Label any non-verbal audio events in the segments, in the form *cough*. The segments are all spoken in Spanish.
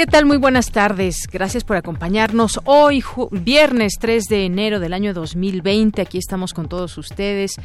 ¿Qué tal? Muy buenas tardes. Gracias por acompañarnos hoy, viernes 3 de enero del año 2020. Aquí estamos con todos ustedes.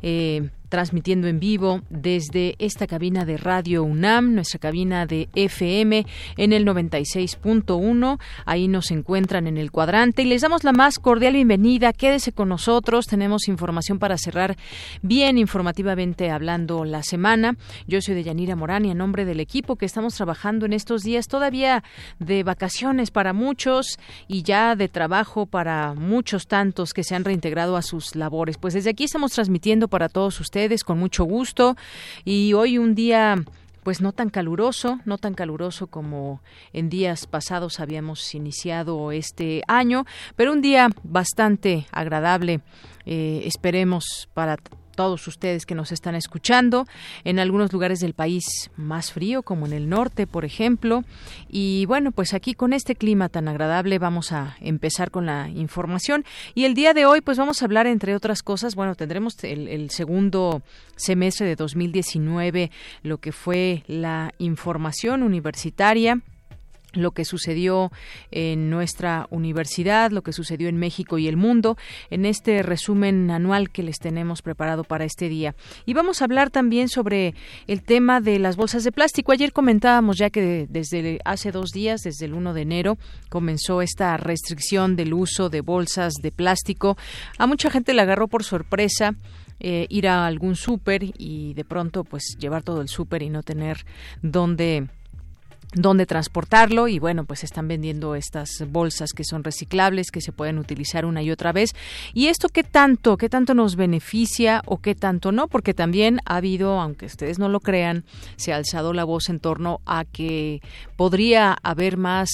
Eh, transmitiendo en vivo desde esta cabina de Radio UNAM, nuestra cabina de FM en el 96.1. Ahí nos encuentran en el cuadrante y les damos la más cordial bienvenida. Quédese con nosotros. Tenemos información para cerrar bien informativamente hablando la semana. Yo soy Deyanira Morán y en nombre del equipo que estamos trabajando en estos días todavía de vacaciones para muchos y ya de trabajo para muchos tantos que se han reintegrado a sus labores. Pues desde aquí estamos transmitiendo para todos ustedes con mucho gusto. Y hoy un día pues no tan caluroso, no tan caluroso como en días pasados habíamos iniciado este año, pero un día bastante agradable, eh, esperemos para todos ustedes que nos están escuchando. En algunos lugares del país más frío, como en el norte, por ejemplo. Y bueno, pues aquí con este clima tan agradable vamos a empezar con la información. Y el día de hoy, pues vamos a hablar, entre otras cosas, bueno, tendremos el, segundo semestre de 2019, lo que fue la información universitaria lo que sucedió en nuestra universidad, lo que sucedió en México y el mundo, en este resumen anual que les tenemos preparado para este día. Y vamos a hablar también sobre el tema de las bolsas de plástico. Ayer comentábamos ya que desde hace dos días, desde el 1 de enero, comenzó esta restricción del uso de bolsas de plástico. A mucha gente le agarró por sorpresa. Eh, ir a algún súper y de pronto pues llevar todo el súper y no tener dónde dónde transportarlo y bueno pues están vendiendo estas bolsas que son reciclables que se pueden utilizar una y otra vez. Y esto qué tanto qué tanto nos beneficia o qué tanto no porque también ha habido aunque ustedes no lo crean se ha alzado la voz en torno a que podría haber más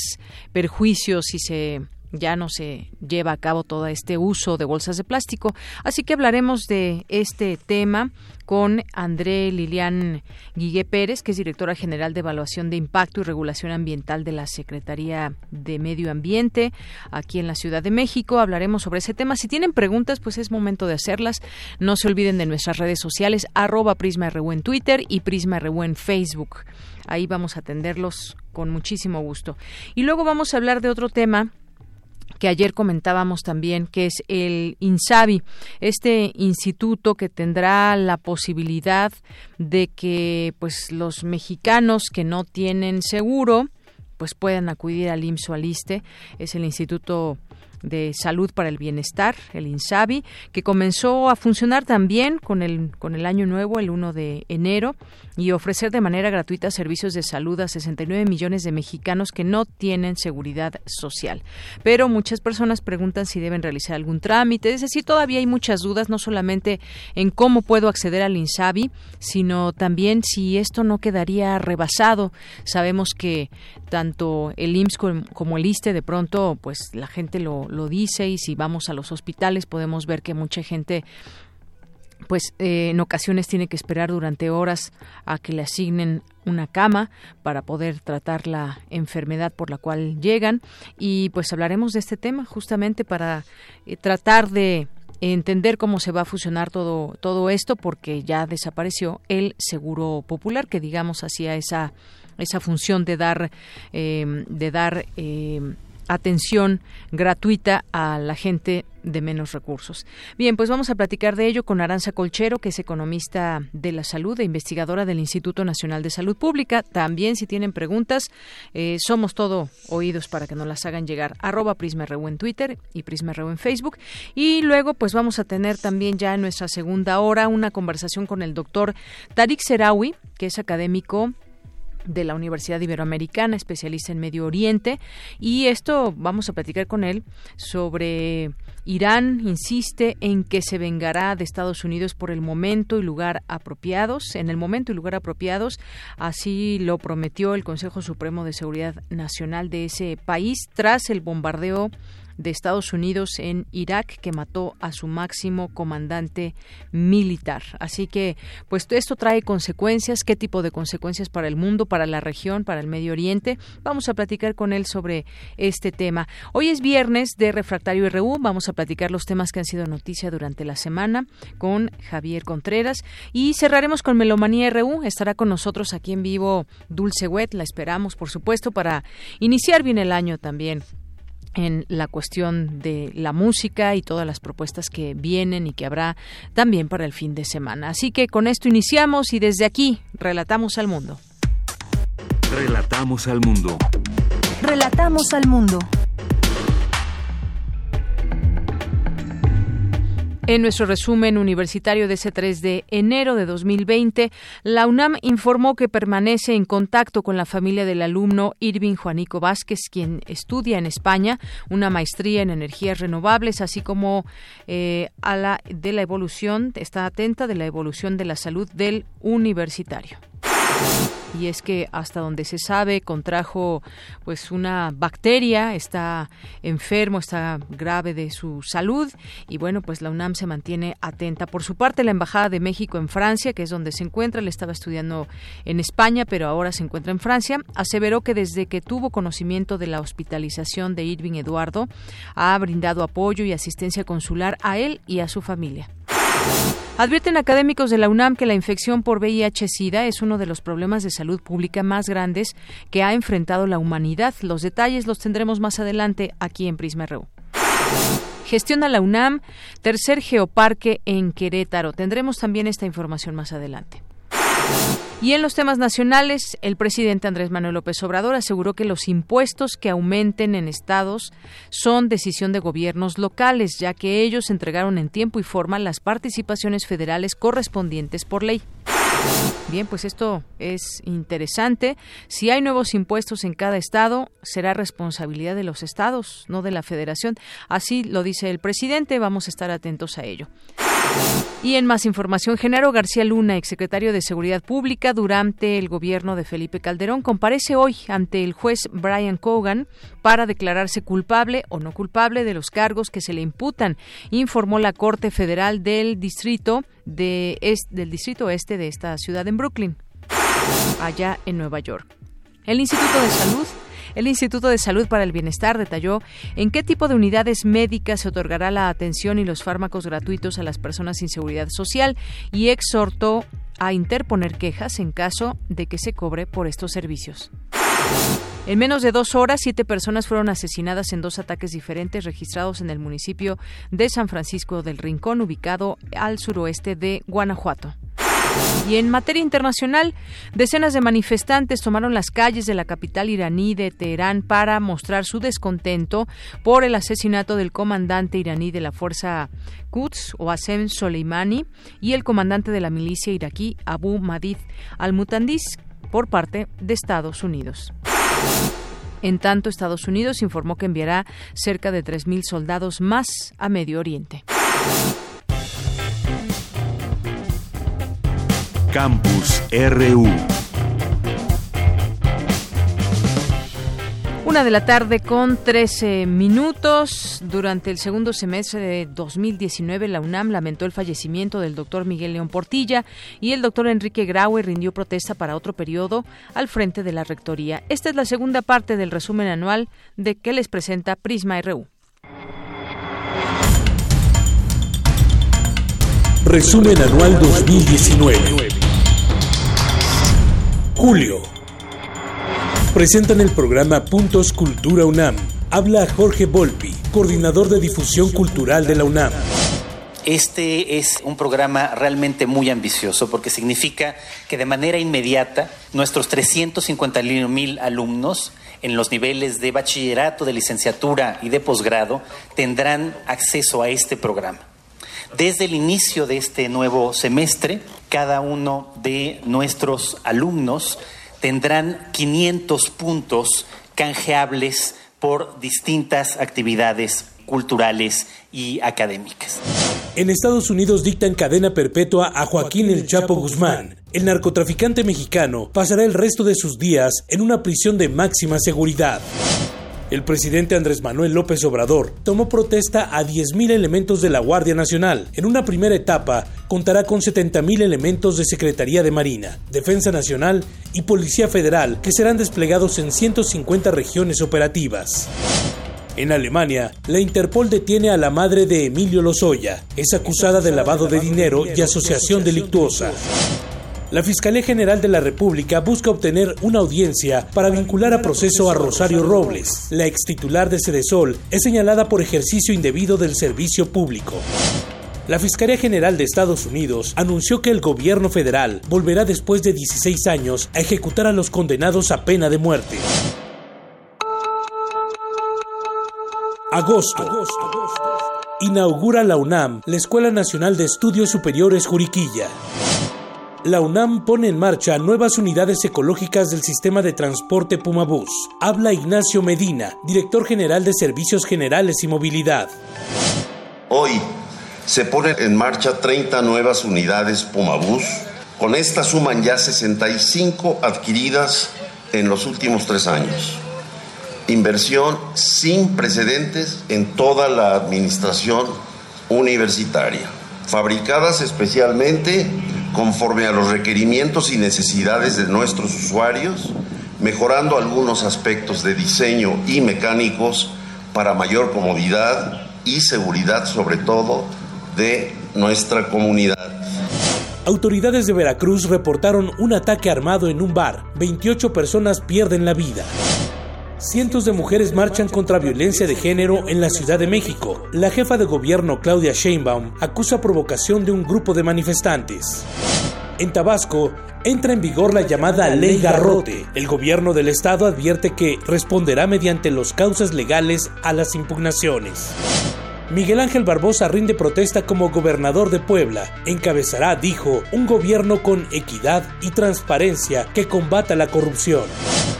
perjuicios si se ya no se lleva a cabo todo este uso de bolsas de plástico. Así que hablaremos de este tema con André Lilian Guigué Pérez, que es directora general de Evaluación de Impacto y Regulación Ambiental de la Secretaría de Medio Ambiente aquí en la Ciudad de México. Hablaremos sobre ese tema. Si tienen preguntas, pues es momento de hacerlas. No se olviden de nuestras redes sociales, arroba Prisma en Twitter y Prisma en Facebook. Ahí vamos a atenderlos con muchísimo gusto. Y luego vamos a hablar de otro tema que ayer comentábamos también, que es el INSABI, este instituto que tendrá la posibilidad de que pues los mexicanos que no tienen seguro pues puedan acudir al IMSS al ISTE, es el Instituto de Salud para el Bienestar, el INSABI, que comenzó a funcionar también con el, con el año nuevo, el 1 de enero, y ofrecer de manera gratuita servicios de salud a 69 millones de mexicanos que no tienen seguridad social. Pero muchas personas preguntan si deben realizar algún trámite, es decir, todavía hay muchas dudas, no solamente en cómo puedo acceder al INSABI, sino también si esto no quedaría rebasado. Sabemos que tanto el IMSS como el ISTE de pronto, pues la gente lo, lo dice y si vamos a los hospitales podemos ver que mucha gente pues eh, en ocasiones tiene que esperar durante horas a que le asignen una cama para poder tratar la enfermedad por la cual llegan. Y pues hablaremos de este tema justamente para eh, tratar de entender cómo se va a fusionar todo todo esto porque ya desapareció el seguro popular que digamos hacía esa esa función de dar eh, de dar atención gratuita a la gente de menos recursos. Bien, pues vamos a platicar de ello con Aranza Colchero, que es economista de la salud e investigadora del Instituto Nacional de Salud Pública. También, si tienen preguntas, eh, somos todo oídos para que nos las hagan llegar. Arroba Prisma en Twitter y Prisma en Facebook. Y luego, pues vamos a tener también ya en nuestra segunda hora una conversación con el doctor Tarik Serawi, que es académico de la Universidad Iberoamericana, especialista en Medio Oriente, y esto vamos a platicar con él sobre Irán insiste en que se vengará de Estados Unidos por el momento y lugar apropiados, en el momento y lugar apropiados, así lo prometió el Consejo Supremo de Seguridad Nacional de ese país tras el bombardeo de Estados Unidos en Irak que mató a su máximo comandante militar. Así que, pues esto trae consecuencias. ¿Qué tipo de consecuencias para el mundo, para la región, para el Medio Oriente? Vamos a platicar con él sobre este tema. Hoy es viernes de Refractario RU. Vamos a platicar los temas que han sido noticia durante la semana con Javier Contreras y cerraremos con Melomanía RU. Estará con nosotros aquí en vivo Dulce Wet. La esperamos, por supuesto, para iniciar bien el año también en la cuestión de la música y todas las propuestas que vienen y que habrá también para el fin de semana. Así que con esto iniciamos y desde aquí relatamos al mundo. Relatamos al mundo. Relatamos al mundo. En nuestro resumen universitario de ese 3 de enero de 2020, la UNAM informó que permanece en contacto con la familia del alumno Irving Juanico Vázquez, quien estudia en España una maestría en energías renovables, así como eh, a la de la evolución, está atenta de la evolución de la salud del universitario y es que hasta donde se sabe contrajo pues una bacteria, está enfermo, está grave de su salud y bueno, pues la UNAM se mantiene atenta. Por su parte, la Embajada de México en Francia, que es donde se encuentra, le estaba estudiando en España, pero ahora se encuentra en Francia, aseveró que desde que tuvo conocimiento de la hospitalización de Irving Eduardo, ha brindado apoyo y asistencia consular a él y a su familia. Advierten académicos de la UNAM que la infección por VIH-Sida es uno de los problemas de salud pública más grandes que ha enfrentado la humanidad. Los detalles los tendremos más adelante aquí en Prisma RU. Gestiona la UNAM tercer geoparque en Querétaro. Tendremos también esta información más adelante. Y en los temas nacionales, el presidente Andrés Manuel López Obrador aseguró que los impuestos que aumenten en estados son decisión de gobiernos locales, ya que ellos entregaron en tiempo y forma las participaciones federales correspondientes por ley. Bien, pues esto es interesante. Si hay nuevos impuestos en cada estado, será responsabilidad de los estados, no de la federación. Así lo dice el presidente. Vamos a estar atentos a ello. Y en más información, Genaro García Luna, exsecretario de Seguridad Pública durante el gobierno de Felipe Calderón, comparece hoy ante el juez Brian Cogan para declararse culpable o no culpable de los cargos que se le imputan, informó la Corte Federal del Distrito de del Distrito Este de esta ciudad en Brooklyn, allá en Nueva York. El Instituto de Salud el Instituto de Salud para el Bienestar detalló en qué tipo de unidades médicas se otorgará la atención y los fármacos gratuitos a las personas sin seguridad social y exhortó a interponer quejas en caso de que se cobre por estos servicios. En menos de dos horas, siete personas fueron asesinadas en dos ataques diferentes registrados en el municipio de San Francisco del Rincón, ubicado al suroeste de Guanajuato. Y en materia internacional, decenas de manifestantes tomaron las calles de la capital iraní de Teherán para mostrar su descontento por el asesinato del comandante iraní de la fuerza Quds, Wasem Soleimani, y el comandante de la milicia iraquí Abu Madid al-Mutandis por parte de Estados Unidos. En tanto, Estados Unidos informó que enviará cerca de 3.000 soldados más a Medio Oriente. Campus RU. Una de la tarde con 13 minutos. Durante el segundo semestre de 2019, la UNAM lamentó el fallecimiento del doctor Miguel León Portilla y el doctor Enrique Graue rindió protesta para otro periodo al frente de la Rectoría. Esta es la segunda parte del resumen anual de que les presenta Prisma RU. Resumen anual 2019. Julio. Presentan el programa Puntos Cultura UNAM. Habla Jorge Volpi, coordinador de difusión cultural de la UNAM. Este es un programa realmente muy ambicioso porque significa que de manera inmediata nuestros 350 mil alumnos en los niveles de bachillerato, de licenciatura y de posgrado tendrán acceso a este programa. Desde el inicio de este nuevo semestre, cada uno de nuestros alumnos tendrán 500 puntos canjeables por distintas actividades culturales y académicas. En Estados Unidos dictan cadena perpetua a Joaquín El Chapo Guzmán. El narcotraficante mexicano pasará el resto de sus días en una prisión de máxima seguridad. El presidente Andrés Manuel López Obrador tomó protesta a 10.000 elementos de la Guardia Nacional. En una primera etapa, contará con 70.000 elementos de Secretaría de Marina, Defensa Nacional y Policía Federal que serán desplegados en 150 regiones operativas. En Alemania, la Interpol detiene a la madre de Emilio Lozoya. Es acusada de lavado de dinero y asociación delictuosa. La Fiscalía General de la República busca obtener una audiencia para vincular a proceso a Rosario Robles. La ex titular de Cedesol es señalada por ejercicio indebido del servicio público. La Fiscalía General de Estados Unidos anunció que el gobierno federal volverá después de 16 años a ejecutar a los condenados a pena de muerte. Agosto. Inaugura la UNAM, la Escuela Nacional de Estudios Superiores Juriquilla la UNAM pone en marcha nuevas unidades ecológicas del sistema de transporte Pumabús. Habla Ignacio Medina, director general de Servicios Generales y Movilidad. Hoy se ponen en marcha 30 nuevas unidades Pumabús. Con esta suman ya 65 adquiridas en los últimos tres años. Inversión sin precedentes en toda la administración universitaria, fabricadas especialmente conforme a los requerimientos y necesidades de nuestros usuarios, mejorando algunos aspectos de diseño y mecánicos para mayor comodidad y seguridad sobre todo de nuestra comunidad. Autoridades de Veracruz reportaron un ataque armado en un bar. 28 personas pierden la vida. Cientos de mujeres marchan contra violencia de género en la Ciudad de México. La jefa de gobierno Claudia Sheinbaum acusa provocación de un grupo de manifestantes. En Tabasco entra en vigor la llamada Ley Garrote. El gobierno del estado advierte que responderá mediante los causas legales a las impugnaciones. Miguel Ángel Barbosa rinde protesta como gobernador de Puebla. Encabezará, dijo, un gobierno con equidad y transparencia que combata la corrupción.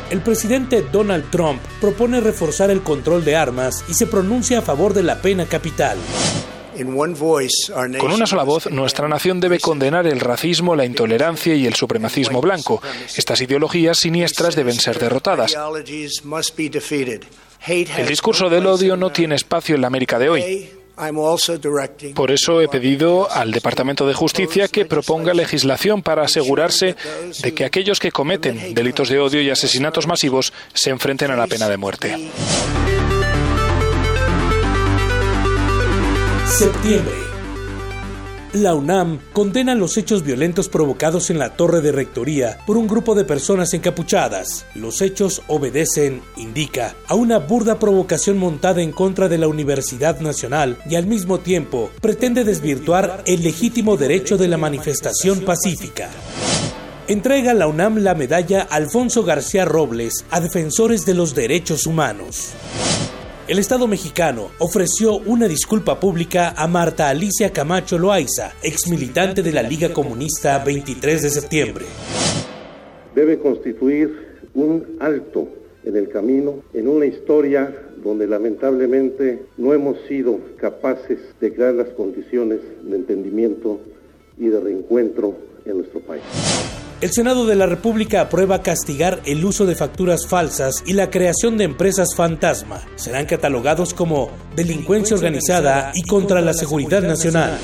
El presidente Donald Trump propone reforzar el control de armas y se pronuncia a favor de la pena capital. Con una sola voz, nuestra nación debe condenar el racismo, la intolerancia y el supremacismo blanco. Estas ideologías siniestras deben ser derrotadas. El discurso del odio no tiene espacio en la América de hoy. Por eso he pedido al Departamento de Justicia que proponga legislación para asegurarse de que aquellos que cometen delitos de odio y asesinatos masivos se enfrenten a la pena de muerte. Septiembre. La UNAM condena los hechos violentos provocados en la torre de rectoría por un grupo de personas encapuchadas. Los hechos obedecen, indica, a una burda provocación montada en contra de la Universidad Nacional y al mismo tiempo pretende desvirtuar el legítimo derecho de la manifestación pacífica entrega la UNAM la medalla Alfonso García Robles a defensores de los derechos humanos. El Estado mexicano ofreció una disculpa pública a Marta Alicia Camacho Loaiza, ex militante de la Liga Comunista 23 de septiembre. Debe constituir un alto en el camino, en una historia donde lamentablemente no hemos sido capaces de crear las condiciones de entendimiento y de reencuentro en nuestro país. El Senado de la República aprueba castigar el uso de facturas falsas y la creación de empresas fantasma. Serán catalogados como delincuencia organizada y contra la seguridad nacional.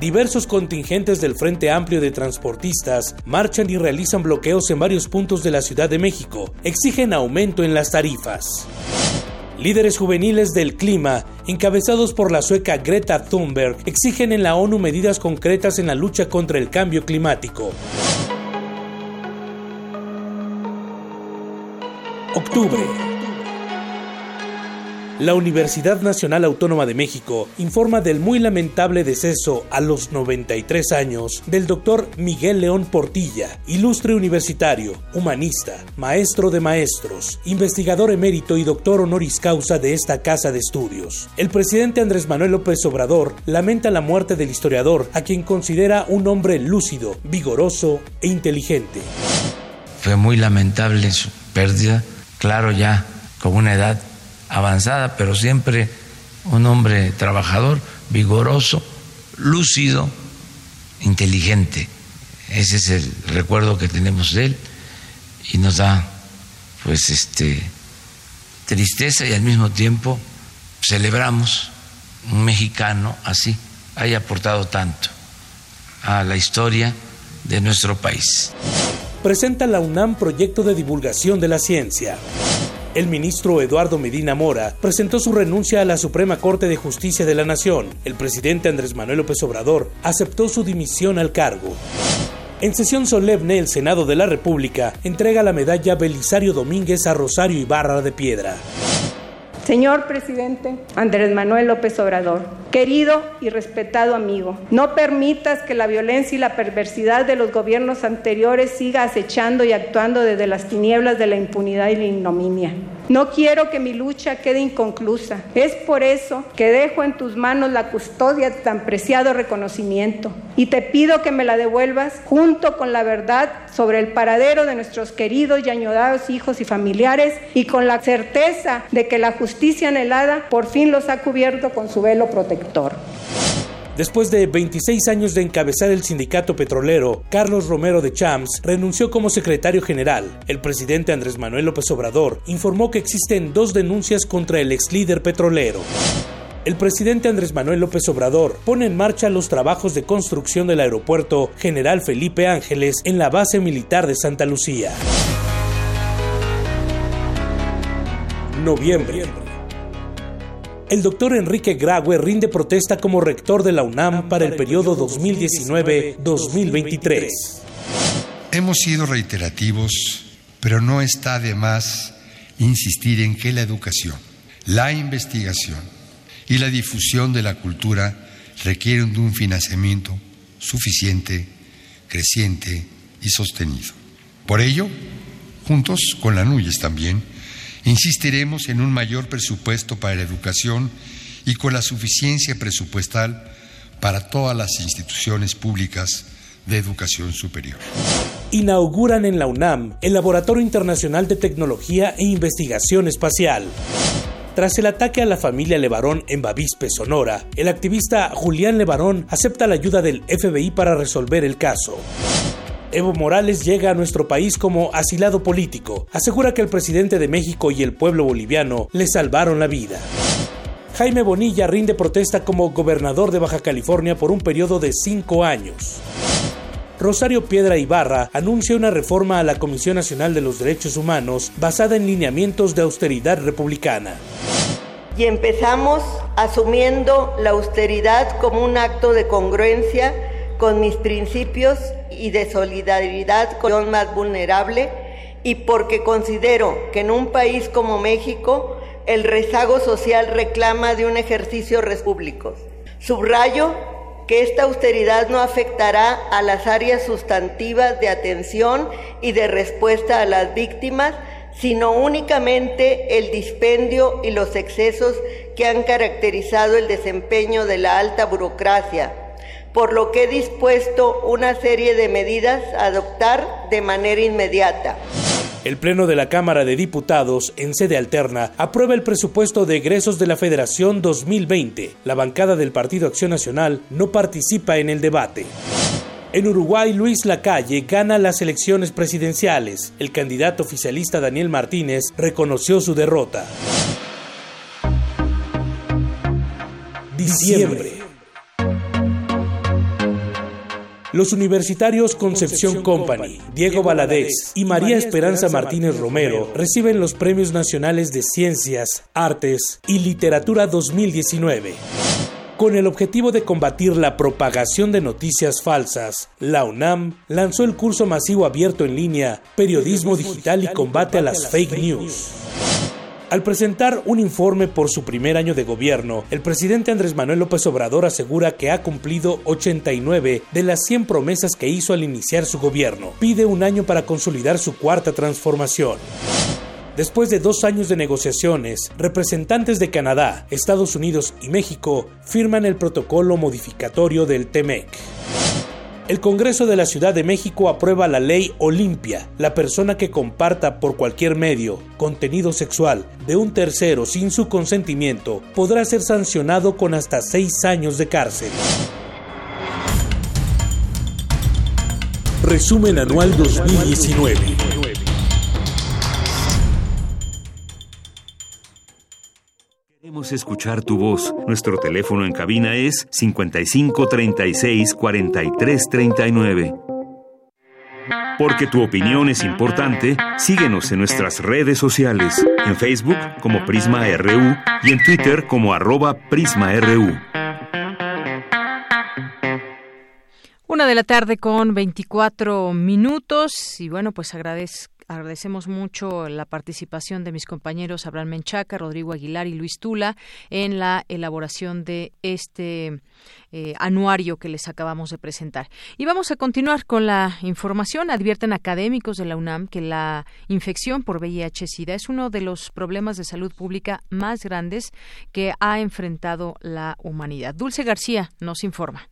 Diversos contingentes del Frente Amplio de Transportistas marchan y realizan bloqueos en varios puntos de la Ciudad de México. Exigen aumento en las tarifas. Líderes juveniles del clima, encabezados por la sueca Greta Thunberg, exigen en la ONU medidas concretas en la lucha contra el cambio climático. Octubre. La Universidad Nacional Autónoma de México informa del muy lamentable deceso a los 93 años del doctor Miguel León Portilla, ilustre universitario, humanista, maestro de maestros, investigador emérito y doctor honoris causa de esta casa de estudios. El presidente Andrés Manuel López Obrador lamenta la muerte del historiador, a quien considera un hombre lúcido, vigoroso e inteligente. fue muy lamentable su pérdida, claro ya con una edad avanzada, pero siempre un hombre trabajador, vigoroso, lúcido, inteligente. Ese es el recuerdo que tenemos de él y nos da pues este tristeza y al mismo tiempo celebramos un mexicano así haya aportado tanto a la historia de nuestro país. Presenta la UNAM proyecto de divulgación de la ciencia. El ministro Eduardo Medina Mora presentó su renuncia a la Suprema Corte de Justicia de la Nación. El presidente Andrés Manuel López Obrador aceptó su dimisión al cargo. En sesión solemne, el Senado de la República entrega la medalla Belisario Domínguez a Rosario Ibarra de Piedra. Señor presidente Andrés Manuel López Obrador, querido y respetado amigo, no permitas que la violencia y la perversidad de los gobiernos anteriores siga acechando y actuando desde las tinieblas de la impunidad y la ignominia. No quiero que mi lucha quede inconclusa. Es por eso que dejo en tus manos la custodia de tan preciado reconocimiento y te pido que me la devuelvas junto con la verdad sobre el paradero de nuestros queridos y añorados hijos y familiares y con la certeza de que la justicia anhelada por fin los ha cubierto con su velo protector. Después de 26 años de encabezar el sindicato petrolero, Carlos Romero de Champs renunció como secretario general. El presidente Andrés Manuel López Obrador informó que existen dos denuncias contra el ex líder petrolero. El presidente Andrés Manuel López Obrador pone en marcha los trabajos de construcción del aeropuerto General Felipe Ángeles en la base militar de Santa Lucía. Noviembre. El doctor Enrique Graue rinde protesta como rector de la UNAM para el periodo 2019-2023. Hemos sido reiterativos, pero no está de más insistir en que la educación, la investigación y la difusión de la cultura requieren de un financiamiento suficiente, creciente y sostenido. Por ello, juntos con la NUYES también, Insistiremos en un mayor presupuesto para la educación y con la suficiencia presupuestal para todas las instituciones públicas de educación superior. Inauguran en la UNAM el Laboratorio Internacional de Tecnología e Investigación Espacial. Tras el ataque a la familia Levarón en Bavispe, Sonora, el activista Julián Levarón acepta la ayuda del FBI para resolver el caso. Evo Morales llega a nuestro país como asilado político. Asegura que el presidente de México y el pueblo boliviano le salvaron la vida. Jaime Bonilla rinde protesta como gobernador de Baja California por un periodo de cinco años. Rosario Piedra Ibarra anuncia una reforma a la Comisión Nacional de los Derechos Humanos basada en lineamientos de austeridad republicana. Y empezamos asumiendo la austeridad como un acto de congruencia con mis principios y de solidaridad con el más vulnerable y porque considero que en un país como México el rezago social reclama de un ejercicio público. Subrayo que esta austeridad no afectará a las áreas sustantivas de atención y de respuesta a las víctimas, sino únicamente el dispendio y los excesos que han caracterizado el desempeño de la alta burocracia por lo que he dispuesto una serie de medidas a adoptar de manera inmediata. El Pleno de la Cámara de Diputados, en sede alterna, aprueba el presupuesto de egresos de la Federación 2020. La bancada del Partido Acción Nacional no participa en el debate. En Uruguay, Luis Lacalle gana las elecciones presidenciales. El candidato oficialista Daniel Martínez reconoció su derrota. Diciembre. Los universitarios Concepción Company, Diego Valadez y María Esperanza Martínez Romero reciben los Premios Nacionales de Ciencias, Artes y Literatura 2019. Con el objetivo de combatir la propagación de noticias falsas, la UNAM lanzó el curso masivo abierto en línea Periodismo Digital y Combate a las Fake News. Al presentar un informe por su primer año de gobierno, el presidente Andrés Manuel López Obrador asegura que ha cumplido 89 de las 100 promesas que hizo al iniciar su gobierno. Pide un año para consolidar su cuarta transformación. Después de dos años de negociaciones, representantes de Canadá, Estados Unidos y México firman el protocolo modificatorio del TEMEC. El Congreso de la Ciudad de México aprueba la ley Olimpia. La persona que comparta por cualquier medio contenido sexual de un tercero sin su consentimiento podrá ser sancionado con hasta seis años de cárcel. Resumen Anual 2019. Escuchar tu voz. Nuestro teléfono en cabina es 55 36 43 39. Porque tu opinión es importante, síguenos en nuestras redes sociales, en Facebook como Prisma RU y en Twitter como arroba PrismaRU. Una de la tarde con 24 minutos y bueno, pues agradecemos mucho la participación de mis compañeros Abraham Menchaca, Rodrigo Aguilar y Luis Tula en la elaboración de este eh, anuario que les acabamos de presentar. Y vamos a continuar con la información. Advierten académicos de la UNAM que la infección por VIH-Sida es uno de los problemas de salud pública más grandes que ha enfrentado la humanidad. Dulce García nos informa.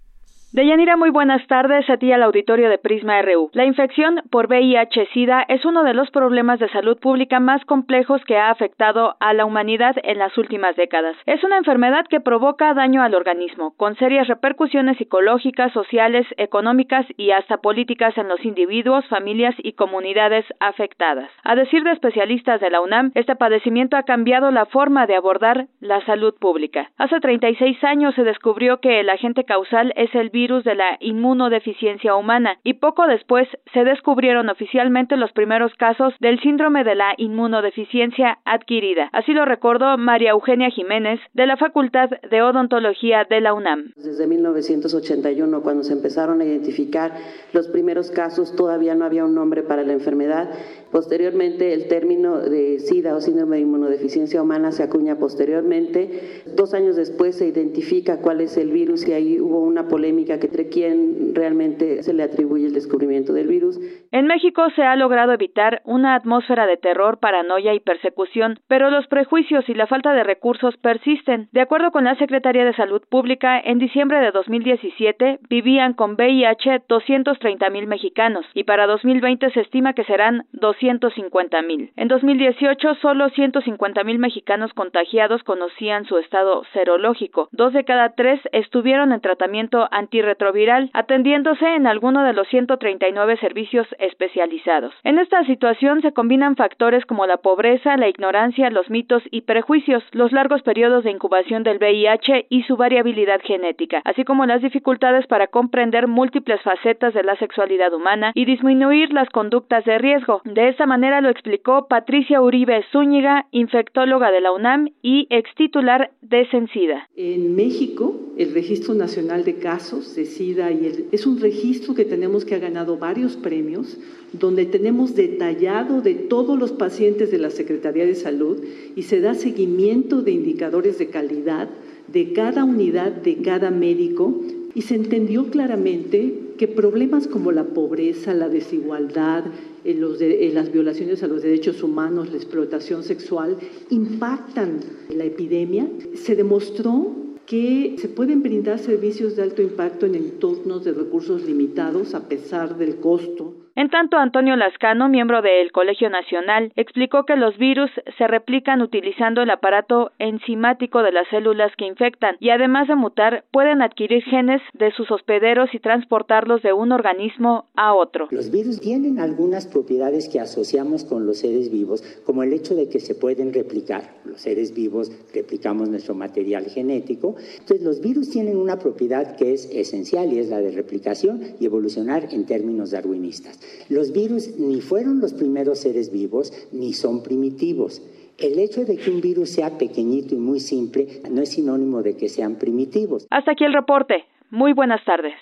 Deyanira, muy buenas tardes a ti al auditorio de Prisma RU. La infección por VIH-Sida es uno de los problemas de salud pública más complejos que ha afectado a la humanidad en las últimas décadas. Es una enfermedad que provoca daño al organismo, con serias repercusiones psicológicas, sociales, económicas y hasta políticas en los individuos, familias y comunidades afectadas. A decir de especialistas de la UNAM, este padecimiento ha cambiado la forma de abordar la salud pública. Hace 36 años se descubrió que el agente causal es el virus de la inmunodeficiencia humana y poco después se descubrieron oficialmente los primeros casos del síndrome de la inmunodeficiencia adquirida. Así lo recordó María Eugenia Jiménez de la Facultad de Odontología de la UNAM. Desde 1981, cuando se empezaron a identificar los primeros casos, todavía no había un nombre para la enfermedad. Posteriormente, el término de SIDA o síndrome de inmunodeficiencia humana se acuña posteriormente. Dos años después se identifica cuál es el virus y ahí hubo una polémica que entre quién realmente se le atribuye el descubrimiento del virus. En México se ha logrado evitar una atmósfera de terror, paranoia y persecución, pero los prejuicios y la falta de recursos persisten. De acuerdo con la Secretaría de Salud Pública, en diciembre de 2017 vivían con VIH 230 mil mexicanos y para 2020 se estima que serán 250 mil. En 2018 solo 150 mil mexicanos contagiados conocían su estado serológico. Dos de cada tres estuvieron en tratamiento anti retroviral, atendiéndose en alguno de los 139 servicios especializados. En esta situación se combinan factores como la pobreza, la ignorancia, los mitos y prejuicios, los largos periodos de incubación del VIH y su variabilidad genética, así como las dificultades para comprender múltiples facetas de la sexualidad humana y disminuir las conductas de riesgo. De esta manera lo explicó Patricia Uribe Zúñiga, infectóloga de la UNAM y ex titular de Sencida. En México, el Registro Nacional de Casos de SIDA y es un registro que tenemos que ha ganado varios premios, donde tenemos detallado de todos los pacientes de la Secretaría de Salud y se da seguimiento de indicadores de calidad de cada unidad, de cada médico, y se entendió claramente que problemas como la pobreza, la desigualdad, las violaciones a los derechos humanos, la explotación sexual, impactan la epidemia. Se demostró que se pueden brindar servicios de alto impacto en entornos de recursos limitados a pesar del costo en tanto, Antonio Lascano, miembro del Colegio Nacional, explicó que los virus se replican utilizando el aparato enzimático de las células que infectan y además de mutar, pueden adquirir genes de sus hospederos y transportarlos de un organismo a otro. Los virus tienen algunas propiedades que asociamos con los seres vivos, como el hecho de que se pueden replicar. Los seres vivos replicamos nuestro material genético. Entonces, los virus tienen una propiedad que es esencial y es la de replicación y evolucionar en términos darwinistas. Los virus ni fueron los primeros seres vivos, ni son primitivos. El hecho de que un virus sea pequeñito y muy simple no es sinónimo de que sean primitivos. Hasta aquí el reporte. Muy buenas tardes.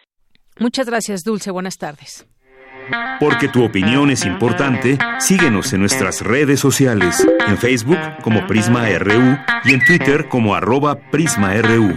Muchas gracias, Dulce. Buenas tardes. Porque tu opinión es importante, síguenos en nuestras redes sociales, en Facebook como Prisma RU y en Twitter como arroba PrismaRU.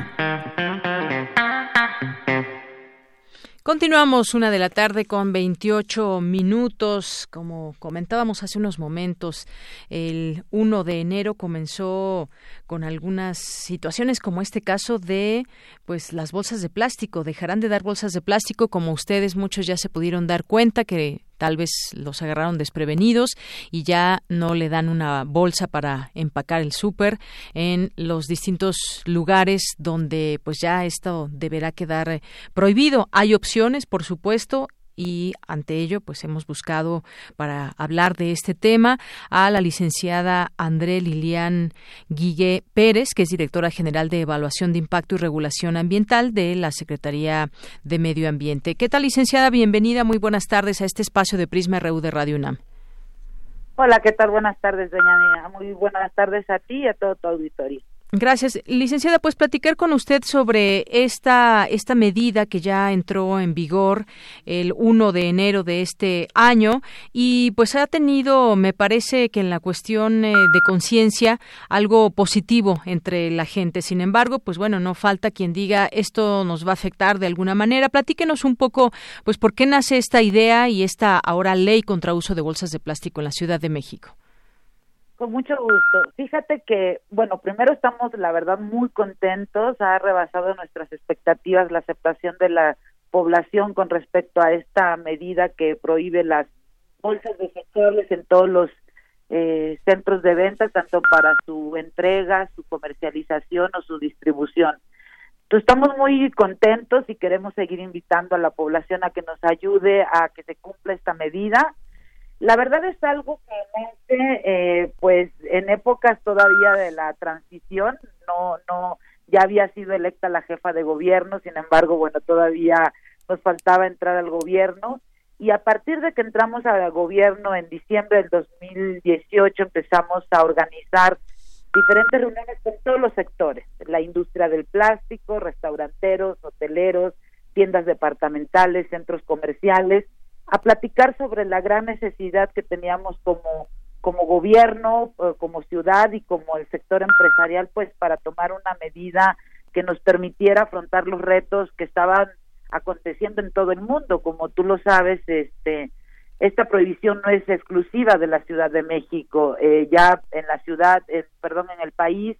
Continuamos una de la tarde con 28 minutos. Como comentábamos hace unos momentos, el 1 de enero comenzó con algunas situaciones como este caso de pues las bolsas de plástico. Dejarán de dar bolsas de plástico como ustedes muchos ya se pudieron dar cuenta que tal vez los agarraron desprevenidos y ya no le dan una bolsa para empacar el súper en los distintos lugares donde pues ya esto deberá quedar eh, prohibido. Hay opciones, por supuesto, y ante ello pues hemos buscado para hablar de este tema a la licenciada André Lilian Guille Pérez, que es directora general de Evaluación de Impacto y Regulación Ambiental de la Secretaría de Medio Ambiente. ¿Qué tal, licenciada? Bienvenida, muy buenas tardes a este espacio de Prisma RU de Radio UNAM. Hola, ¿qué tal? Buenas tardes, doña Nina. Muy buenas tardes a ti y a todo tu auditorio. Gracias. Licenciada, pues platicar con usted sobre esta, esta medida que ya entró en vigor el 1 de enero de este año y pues ha tenido, me parece que en la cuestión eh, de conciencia, algo positivo entre la gente. Sin embargo, pues bueno, no falta quien diga esto nos va a afectar de alguna manera. Platíquenos un poco, pues por qué nace esta idea y esta ahora ley contra uso de bolsas de plástico en la Ciudad de México. Con mucho gusto. Fíjate que, bueno, primero estamos, la verdad, muy contentos. Ha rebasado nuestras expectativas la aceptación de la población con respecto a esta medida que prohíbe las bolsas desechables en todos los eh, centros de venta, tanto para su entrega, su comercialización o su distribución. Entonces, estamos muy contentos y queremos seguir invitando a la población a que nos ayude a que se cumpla esta medida la verdad es algo que eh, pues, en épocas todavía de la transición, no, no, ya había sido electa la jefa de gobierno, sin embargo, bueno, todavía nos faltaba entrar al gobierno. Y a partir de que entramos al gobierno en diciembre del 2018 empezamos a organizar diferentes reuniones con todos los sectores, la industria del plástico, restauranteros, hoteleros, tiendas departamentales, centros comerciales, a platicar sobre la gran necesidad que teníamos como como gobierno, eh, como ciudad y como el sector empresarial, pues para tomar una medida que nos permitiera afrontar los retos que estaban aconteciendo en todo el mundo. Como tú lo sabes, este, esta prohibición no es exclusiva de la Ciudad de México. Eh, ya en la ciudad, perdón, en el país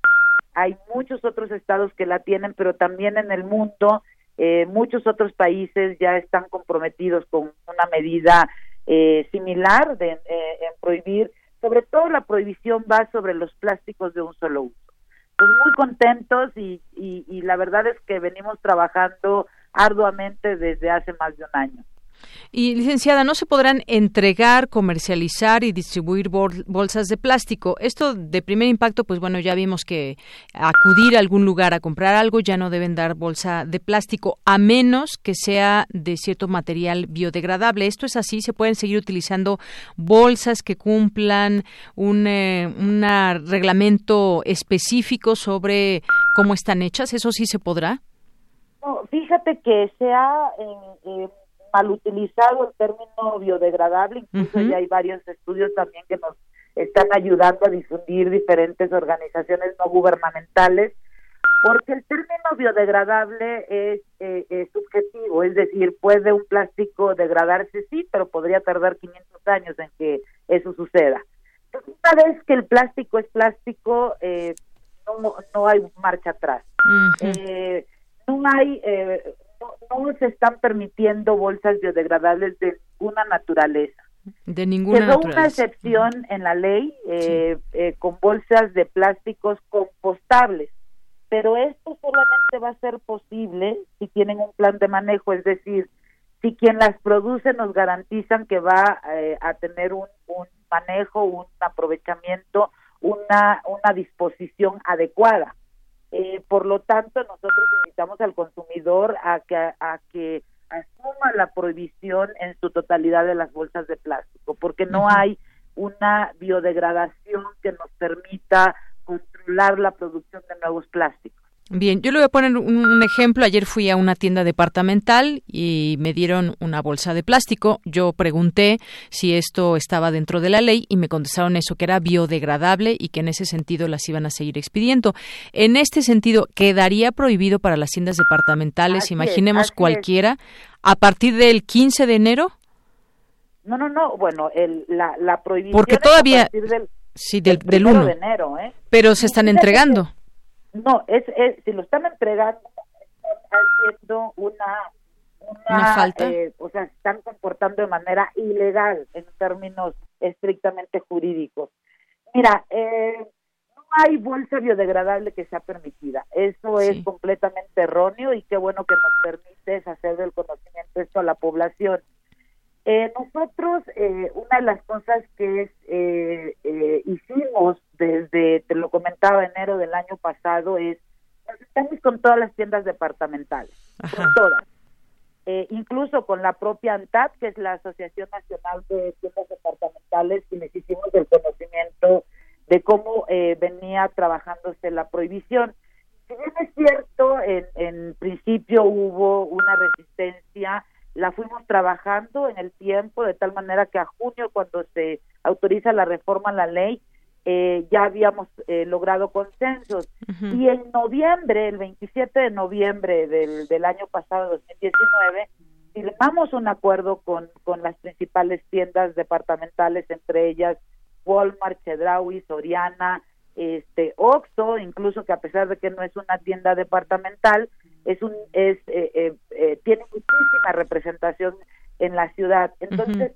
hay muchos otros estados que la tienen, pero también en el mundo eh, muchos otros países ya están comprometidos con una medida eh, similar de, eh, en prohibir, sobre todo la prohibición va sobre los plásticos de un solo uso. Pues muy contentos y, y, y la verdad es que venimos trabajando arduamente desde hace más de un año. Y licenciada, no se podrán entregar, comercializar y distribuir bolsas de plástico. Esto de primer impacto, pues bueno, ya vimos que acudir a algún lugar a comprar algo ya no deben dar bolsa de plástico, a menos que sea de cierto material biodegradable. Esto es así, se pueden seguir utilizando bolsas que cumplan un eh, reglamento específico sobre cómo están hechas. ¿Eso sí se podrá? fíjate que sea mal utilizado el término biodegradable, incluso ya hay varios estudios también que nos están ayudando a difundir diferentes organizaciones no gubernamentales, porque el término biodegradable es, eh, subjetivo, es decir, puede un plástico degradarse, sí, pero podría tardar 500 años en que eso suceda. Entonces, una vez que el plástico es plástico, eh, no, no hay marcha atrás. eh, no hay eh, no, se están permitiendo bolsas biodegradables de ninguna naturaleza. De ninguna Quedó una excepción en la ley eh, eh, con bolsas de plásticos compostables, pero esto solamente va a ser posible si tienen un plan de manejo, es decir, si quien las produce nos garantizan que va eh, a tener un, un, manejo, un aprovechamiento, una, una disposición adecuada. Eh, por lo tanto, nosotros invitamos al consumidor a que, a que asuma la prohibición en su totalidad de las bolsas de plástico, porque no hay una biodegradación que nos permita controlar la producción de nuevos plásticos. Bien, yo le voy a poner un, ejemplo. Ayer fui a una tienda departamental y me dieron una bolsa de plástico. Yo pregunté si esto estaba dentro de la ley y me contestaron eso, que era biodegradable y que en ese sentido las iban a seguir expidiendo. En este sentido, ¿quedaría prohibido para las tiendas departamentales, imaginemos cualquiera, a partir del 15 de enero? No, no, no. Bueno, el, la, la prohibición. Porque todavía. del, sí, del, del 1. De enero, ¿eh? Pero se están entregando. No, es, si lo están entregando, están haciendo una, una, falta. Eh, o sea, están comportando de manera ilegal en términos estrictamente jurídicos. Mira, eh, no hay bolsa biodegradable que sea permitida. Eso es completamente erróneo y qué bueno que nos permites hacer del conocimiento esto a la población. Eh, nosotros, eh, una de las cosas que eh, hicimos desde, te lo comentaba, enero del año pasado, es nos estamos con todas las tiendas departamentales, con todas. incluso con la propia ANTAP, que es la Asociación Nacional de Tiendas Departamentales, y les hicimos el conocimiento de cómo venía trabajándose la prohibición. Si bien es cierto, en, en principio hubo una resistencia, la fuimos trabajando en el tiempo de tal manera que a junio cuando se autoriza la reforma a la ley eh, ya habíamos eh, logrado consensos. Y en noviembre, el 27 de noviembre del, del año pasado, 2019, firmamos un acuerdo con, con las principales tiendas departamentales, entre ellas Walmart, Chedraui, Soriana, este Oxxo, incluso que a pesar de que no es una tienda departamental, es un es eh, eh, eh, tiene muchísima representación en la ciudad. Entonces,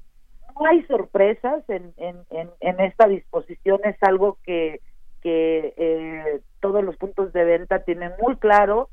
no hay sorpresas en, en, en, esta disposición, es algo que, que todos los puntos de venta tienen muy claro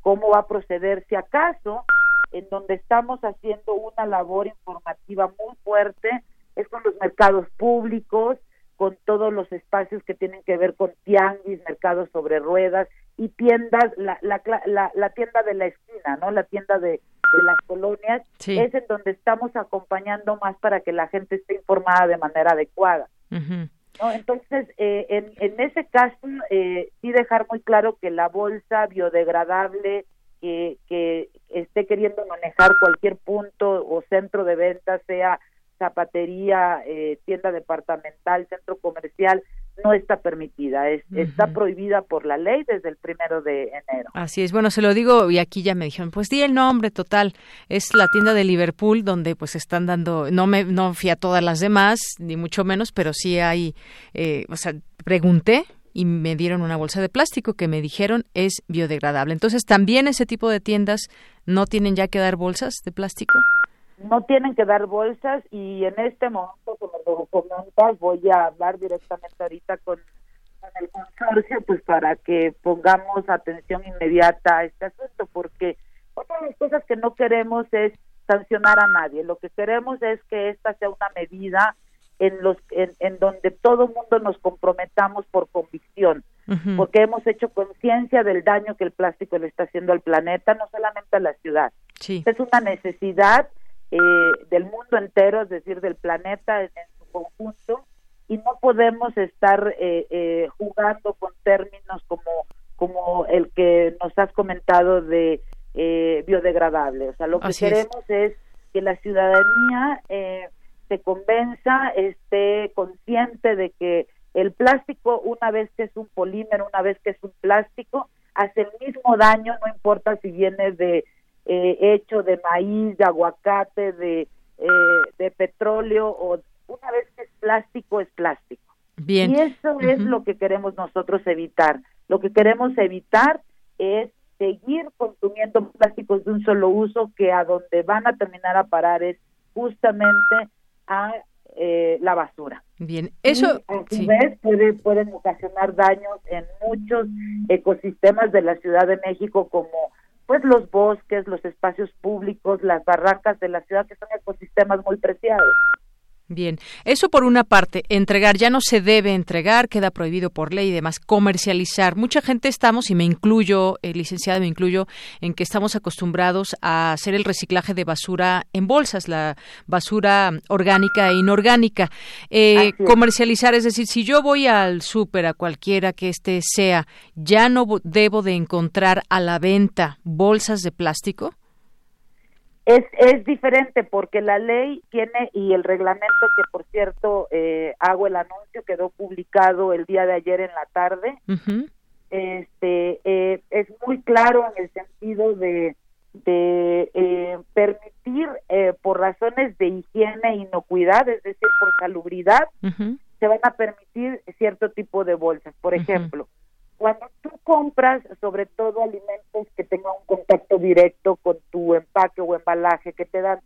cómo va a proceder. Si acaso en donde estamos haciendo una labor informativa muy fuerte es con los mercados públicos, con todos los espacios que tienen que ver con tianguis, mercados sobre ruedas y tiendas, la, la, la, tienda de la esquina, ¿no? La tienda de, las colonias, es en donde estamos acompañando más para que la gente esté informada de manera adecuada. ¿no? Entonces, eh, en, en ese caso, eh, sí dejar muy claro que la bolsa biodegradable que, que esté queriendo manejar cualquier punto o centro de venta, sea zapatería, eh, tienda departamental, centro comercial, no está permitida, es, está prohibida por la ley desde el primero de enero. Así es, bueno, se lo digo y aquí ya me dijeron, pues di el nombre total, es la tienda de Liverpool donde pues están dando, no me no fui a todas las demás, ni mucho menos, pero sí hay, eh, o sea, pregunté y me dieron una bolsa de plástico que me dijeron es biodegradable. Entonces, ¿también ese tipo de tiendas no tienen ya que dar bolsas de plástico? No tienen que dar bolsas y en este momento, como lo comentas, voy a hablar directamente ahorita con, el consorcio, pues para que pongamos atención inmediata a este asunto, porque otra de las cosas que no queremos es sancionar a nadie, lo que queremos es que esta sea una medida en los en, en donde todo mundo nos comprometamos por convicción, porque hemos hecho conciencia del daño que el plástico le está haciendo al planeta, no solamente a la ciudad. Es una necesidad eh, del mundo entero, es decir, del planeta en, su conjunto, y no podemos estar eh, eh, jugando con términos como, como el que nos has comentado de biodegradable. O sea, lo que queremos es. que la ciudadanía se convenza, esté consciente de que el plástico, una vez que es un polímero, una vez que es un plástico, hace el mismo daño, no importa si viene de eh, hecho de maíz, de aguacate, de, eh, de petróleo, o una vez que es plástico, es plástico. Bien. Y eso es lo que queremos nosotros evitar. Lo que queremos evitar es seguir consumiendo plásticos de un solo uso que a donde van a terminar a parar es justamente a eh, la basura. Bien, eso a su vez puede, pueden ocasionar daños en muchos ecosistemas de la Ciudad de México como pues los bosques, los espacios públicos, las barracas de la ciudad, que son ecosistemas muy preciados. Bien, eso por una parte, entregar ya no se debe entregar, queda prohibido por ley y demás, comercializar. Mucha gente estamos, y me incluyo, eh, licenciada, me incluyo, en que estamos acostumbrados a hacer el reciclaje de basura en bolsas, la basura orgánica e inorgánica. Eh, comercializar, es decir, si yo voy al súper, a cualquiera que este sea, ¿ya no debo de encontrar a la venta bolsas de plástico? Es, es diferente porque la ley tiene y el reglamento que por cierto eh, hago el anuncio quedó publicado el día de ayer en la tarde este eh, es muy claro en el sentido de de eh, permitir por razones de higiene e inocuidad es decir por salubridad se van a permitir cierto tipo de bolsas. Por ejemplo cuando tú compras sobre todo alimentos que tengan un contacto directo con tu empaque o embalaje que te dan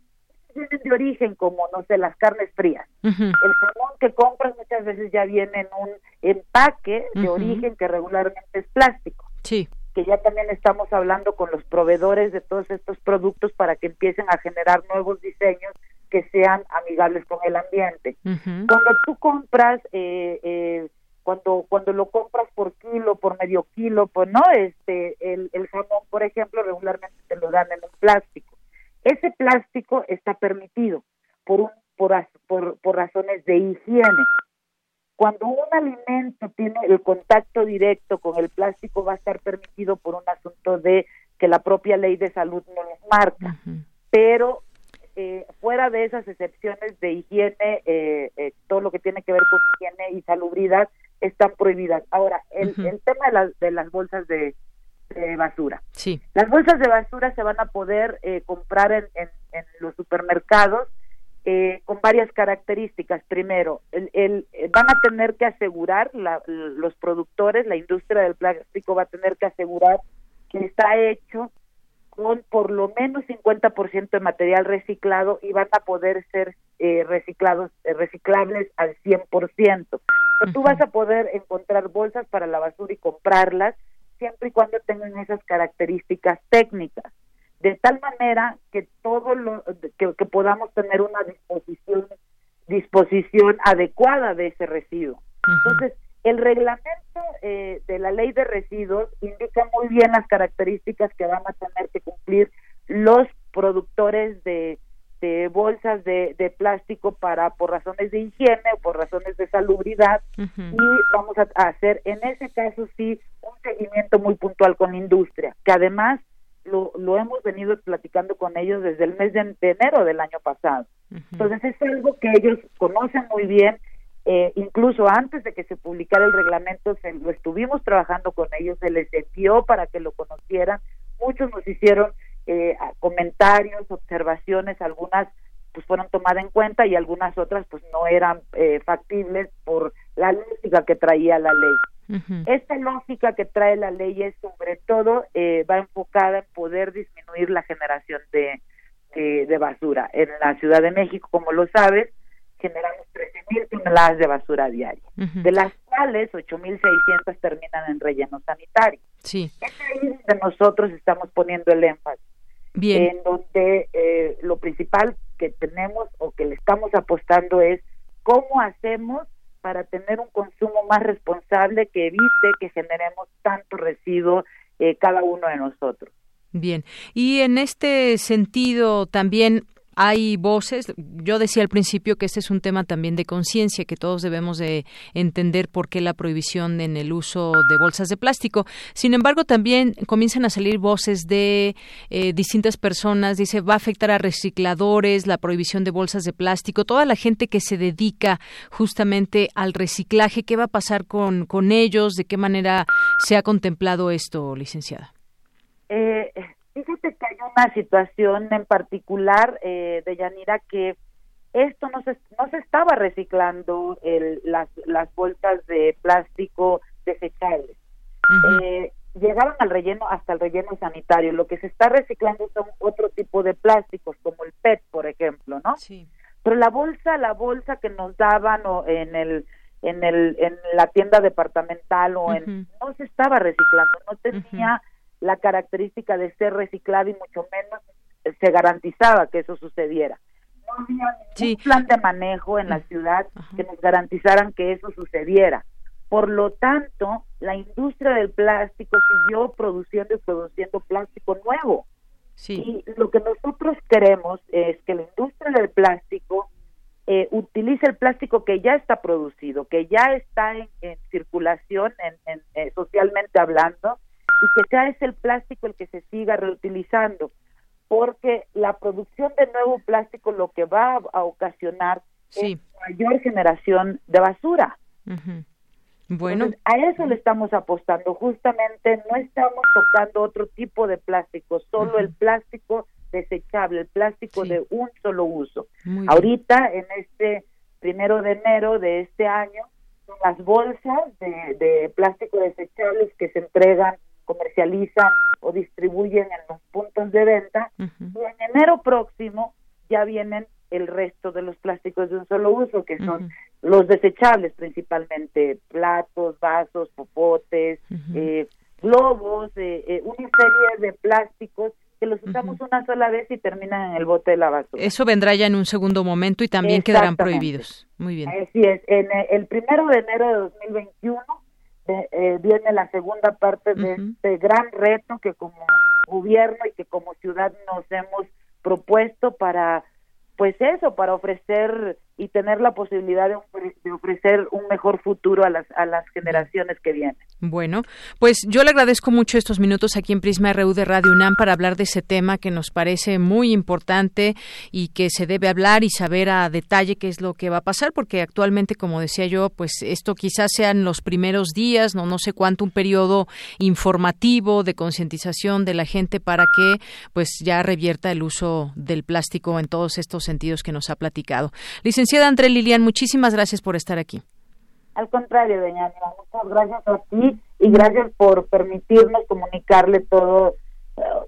vienen de origen como no sé las carnes frías. El jamón que compras muchas veces ya viene en un empaque de origen que regularmente es plástico. Sí. Que ya también estamos hablando con los proveedores de todos estos productos para que empiecen a generar nuevos diseños que sean amigables con el ambiente. Cuando tú compras eh, eh, cuando cuando lo compras por kilo, por medio kilo, pues no, este el, el jamón, por ejemplo, regularmente te lo dan en un plástico. Ese plástico está permitido por un por, por, por razones de higiene. Cuando un alimento tiene el contacto directo con el plástico va a estar permitido por un asunto de que la propia ley de salud no lo marca. Pero eh, fuera de esas excepciones de higiene, eh, eh, todo lo que tiene que ver con higiene y salubridad, están prohibidas. Ahora, el, el tema de, las de las bolsas de, basura. Sí. Las bolsas de basura se van a poder eh, comprar en, en, los supermercados eh, con varias características. Primero, el, el, van a tener que asegurar, la, los productores, la industria del plástico va a tener que asegurar que está hecho con por lo menos 50% de material reciclado y van a poder ser eh, reciclados, eh, reciclables al 100%. Tú vas a poder encontrar bolsas para la basura y comprarlas siempre y cuando tengan esas características técnicas, de tal manera que todo lo que, podamos tener una disposición disposición adecuada de ese residuo. Entonces, el reglamento eh, de la ley de residuos indica muy bien las características que van a tener que los productores de, bolsas de, plástico para por razones de higiene o por razones de salubridad. Y vamos a, hacer en ese caso sí un seguimiento muy puntual con la industria que además lo, lo hemos venido platicando con ellos desde el mes de, enero del año pasado. Entonces es algo que ellos conocen muy bien. Eh, incluso antes de que se publicara el reglamento, se, lo estuvimos trabajando con ellos, se les envió para que lo conocieran. Muchos nos hicieron eh, comentarios, observaciones, algunas pues fueron tomadas en cuenta y algunas otras pues no eran eh, factibles por la lógica que traía la ley. Esta lógica que trae la ley es sobre todo va enfocada en poder disminuir la generación de, de basura. En la Ciudad de México, como lo sabes, generamos 13.000 toneladas de basura diaria, de las cuales 8.600 terminan en relleno sanitario. Sí. Es ahí donde nosotros estamos poniendo el énfasis. Bien. En donde eh, lo principal que tenemos o que le estamos apostando es cómo hacemos para tener un consumo más responsable que evite que generemos tanto residuo eh, cada uno de nosotros. Bien, y en este sentido también hay voces, yo decía al principio que este es un tema también de conciencia, que todos debemos de entender por qué la prohibición en el uso de bolsas de plástico. Sin embargo, también comienzan a salir voces de eh, distintas personas, dice, va a afectar a recicladores, la prohibición de bolsas de plástico, toda la gente que se dedica justamente al reciclaje, ¿qué va a pasar con, con ellos? ¿De qué manera se ha contemplado esto, licenciada? Eh, Fíjate que hay una situación en particular eh, de Yanira que esto no se, no se estaba reciclando el, las, las bolsas de plástico desechables. eh, llegaron al relleno hasta el relleno sanitario. Lo que se está reciclando son otro tipo de plásticos, como el PET, por ejemplo, ¿no? Sí. Pero la bolsa, la bolsa que nos daban o en el en el en la tienda departamental o en no se estaba reciclando, no tenía la característica de ser reciclado y mucho menos se garantizaba que eso sucediera. No había ningún plan de manejo en la ciudad que nos garantizaran que eso sucediera. Por lo tanto, la industria del plástico siguió produciendo y produciendo plástico nuevo. Y lo que nosotros queremos es que la industria del plástico eh, utilice el plástico que ya está producido, que ya está en, circulación, en, eh, socialmente hablando, y que sea ese el plástico el que se siga reutilizando, porque la producción de nuevo plástico lo que va a, ocasionar es mayor generación de basura. Bueno, a eso le estamos apostando. Justamente no estamos tocando otro tipo de plástico, solo el plástico desechable, el plástico de un solo uso. Ahorita, en este primero de enero de este año, son las bolsas de, de plástico desechables que se entregan, comercializan o distribuyen en los puntos de venta. Y en enero próximo ya vienen el resto de los plásticos de un solo uso, que son los desechables principalmente, platos, vasos, popotes, eh, globos, eh, eh, una serie de plásticos que los usamos una sola vez y terminan en el bote de la basura. Eso vendrá ya en un segundo momento y también quedarán prohibidos. Muy bien. Así es. En el primero de enero de 2021 viene la segunda parte de este gran reto que como gobierno y que como ciudad nos hemos propuesto para pues eso, para ofrecer y tener la posibilidad de, ofrecer un mejor futuro a las, a las generaciones que vienen. Bueno, pues yo le agradezco mucho estos minutos aquí en Prisma RU de Radio UNAM para hablar de ese tema que nos parece muy importante y que se debe hablar y saber a detalle qué es lo que va a pasar, porque actualmente, como decía yo, pues esto quizás sean los primeros días, no, no sé cuánto, un periodo informativo de concientización de la gente para que pues ya revierta el uso del plástico en todos estos sentidos que nos ha platicado. Licenciada André Lilian, muchísimas gracias por estar aquí. Al contrario, doña muchas gracias a ti y gracias por permitirnos comunicarle todo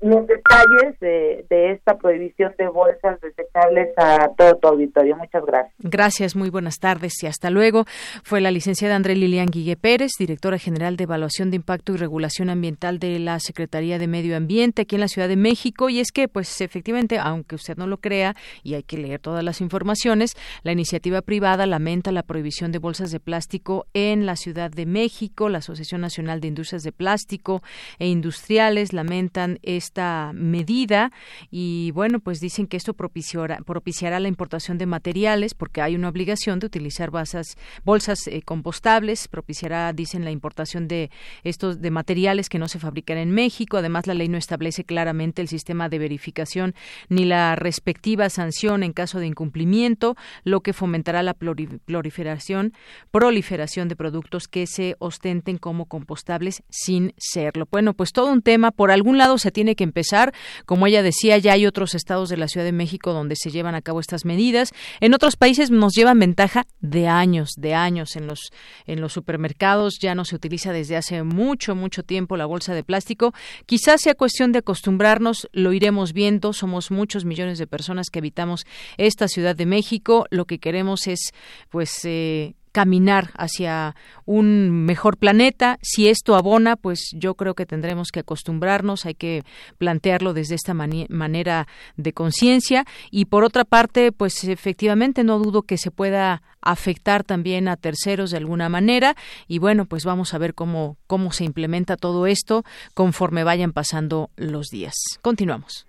los detalles de, esta prohibición de bolsas desechables a todo tu auditorio. Muchas gracias. Gracias, muy buenas tardes y hasta luego. Fue la licenciada André Lilian Guille Pérez, directora general de Evaluación de Impacto y Regulación Ambiental de la Secretaría de Medio Ambiente aquí en la Ciudad de México. Y es que, pues efectivamente, aunque usted no lo crea y hay que leer todas las informaciones, la iniciativa privada lamenta la prohibición de bolsas de plástico en la Ciudad de México. La Asociación Nacional de Industrias de Plástico e Industriales lamentan esta medida y bueno, pues dicen que esto propiciará, propiciará la importación de materiales porque hay una obligación de utilizar bolsas, bolsas eh, compostables, propiciará, dicen, la importación de estos de materiales que no se fabrican en México. Además, la ley no establece claramente el sistema de verificación ni la respectiva sanción en caso de incumplimiento, lo que fomentará la proliferación, proliferación de productos que se ostenten como compostables sin serlo. Bueno, pues todo un tema. Por algún lado se tiene que empezar. Como ella decía, ya hay otros estados de la Ciudad de México donde se llevan a cabo estas medidas. En otros países nos llevan ventaja de años, de años. En los, en los supermercados ya no se utiliza desde hace mucho, mucho tiempo la bolsa de plástico. Quizás sea cuestión de acostumbrarnos, lo iremos viendo. Somos muchos millones de personas que habitamos esta Ciudad de México. Lo que queremos es, pues, eh, caminar hacia un mejor planeta. Si esto abona, pues yo creo que tendremos que acostumbrarnos, hay que plantearlo desde esta manera de conciencia y por otra parte, pues efectivamente no dudo que se pueda afectar también a terceros de alguna manera y bueno, pues vamos a ver cómo cómo se implementa todo esto conforme vayan pasando los días. Continuamos.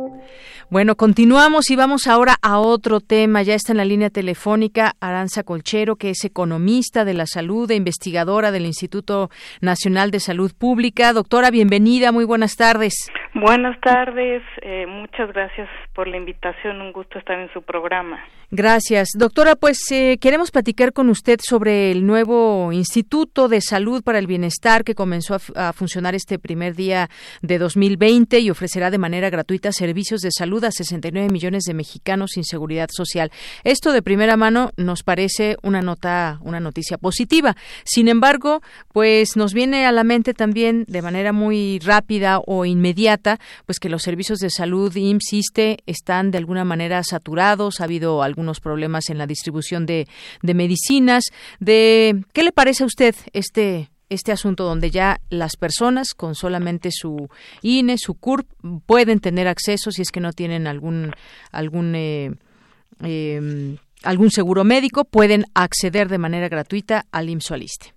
Bueno, continuamos y vamos ahora a otro tema. Ya está en la línea telefónica Aranza Colchero, que es economista de la salud e investigadora del Instituto Nacional de Salud Pública. Doctora, bienvenida, muy buenas tardes. Buenas tardes, eh, muchas gracias por la invitación, un gusto estar en su programa. Gracias. Doctora, pues eh, queremos platicar con usted sobre el nuevo Instituto de Salud para el Bienestar que comenzó a, funcionar este primer día de 2020 y ofrecerá de manera gratuita servicios de salud a 69 millones de mexicanos sin seguridad social. Esto de primera mano nos parece una nota, una noticia positiva. Sin embargo, pues nos viene a la mente también de manera muy rápida o inmediata pues que los servicios de salud IMSS están de alguna manera saturados, ha habido algunos problemas en la distribución de, de medicinas. De ¿qué le parece a usted este este asunto donde ya las personas con solamente su INE, su CURP, pueden tener acceso si es que no tienen algún algún eh, em, algún seguro médico, pueden acceder de manera gratuita al IMSS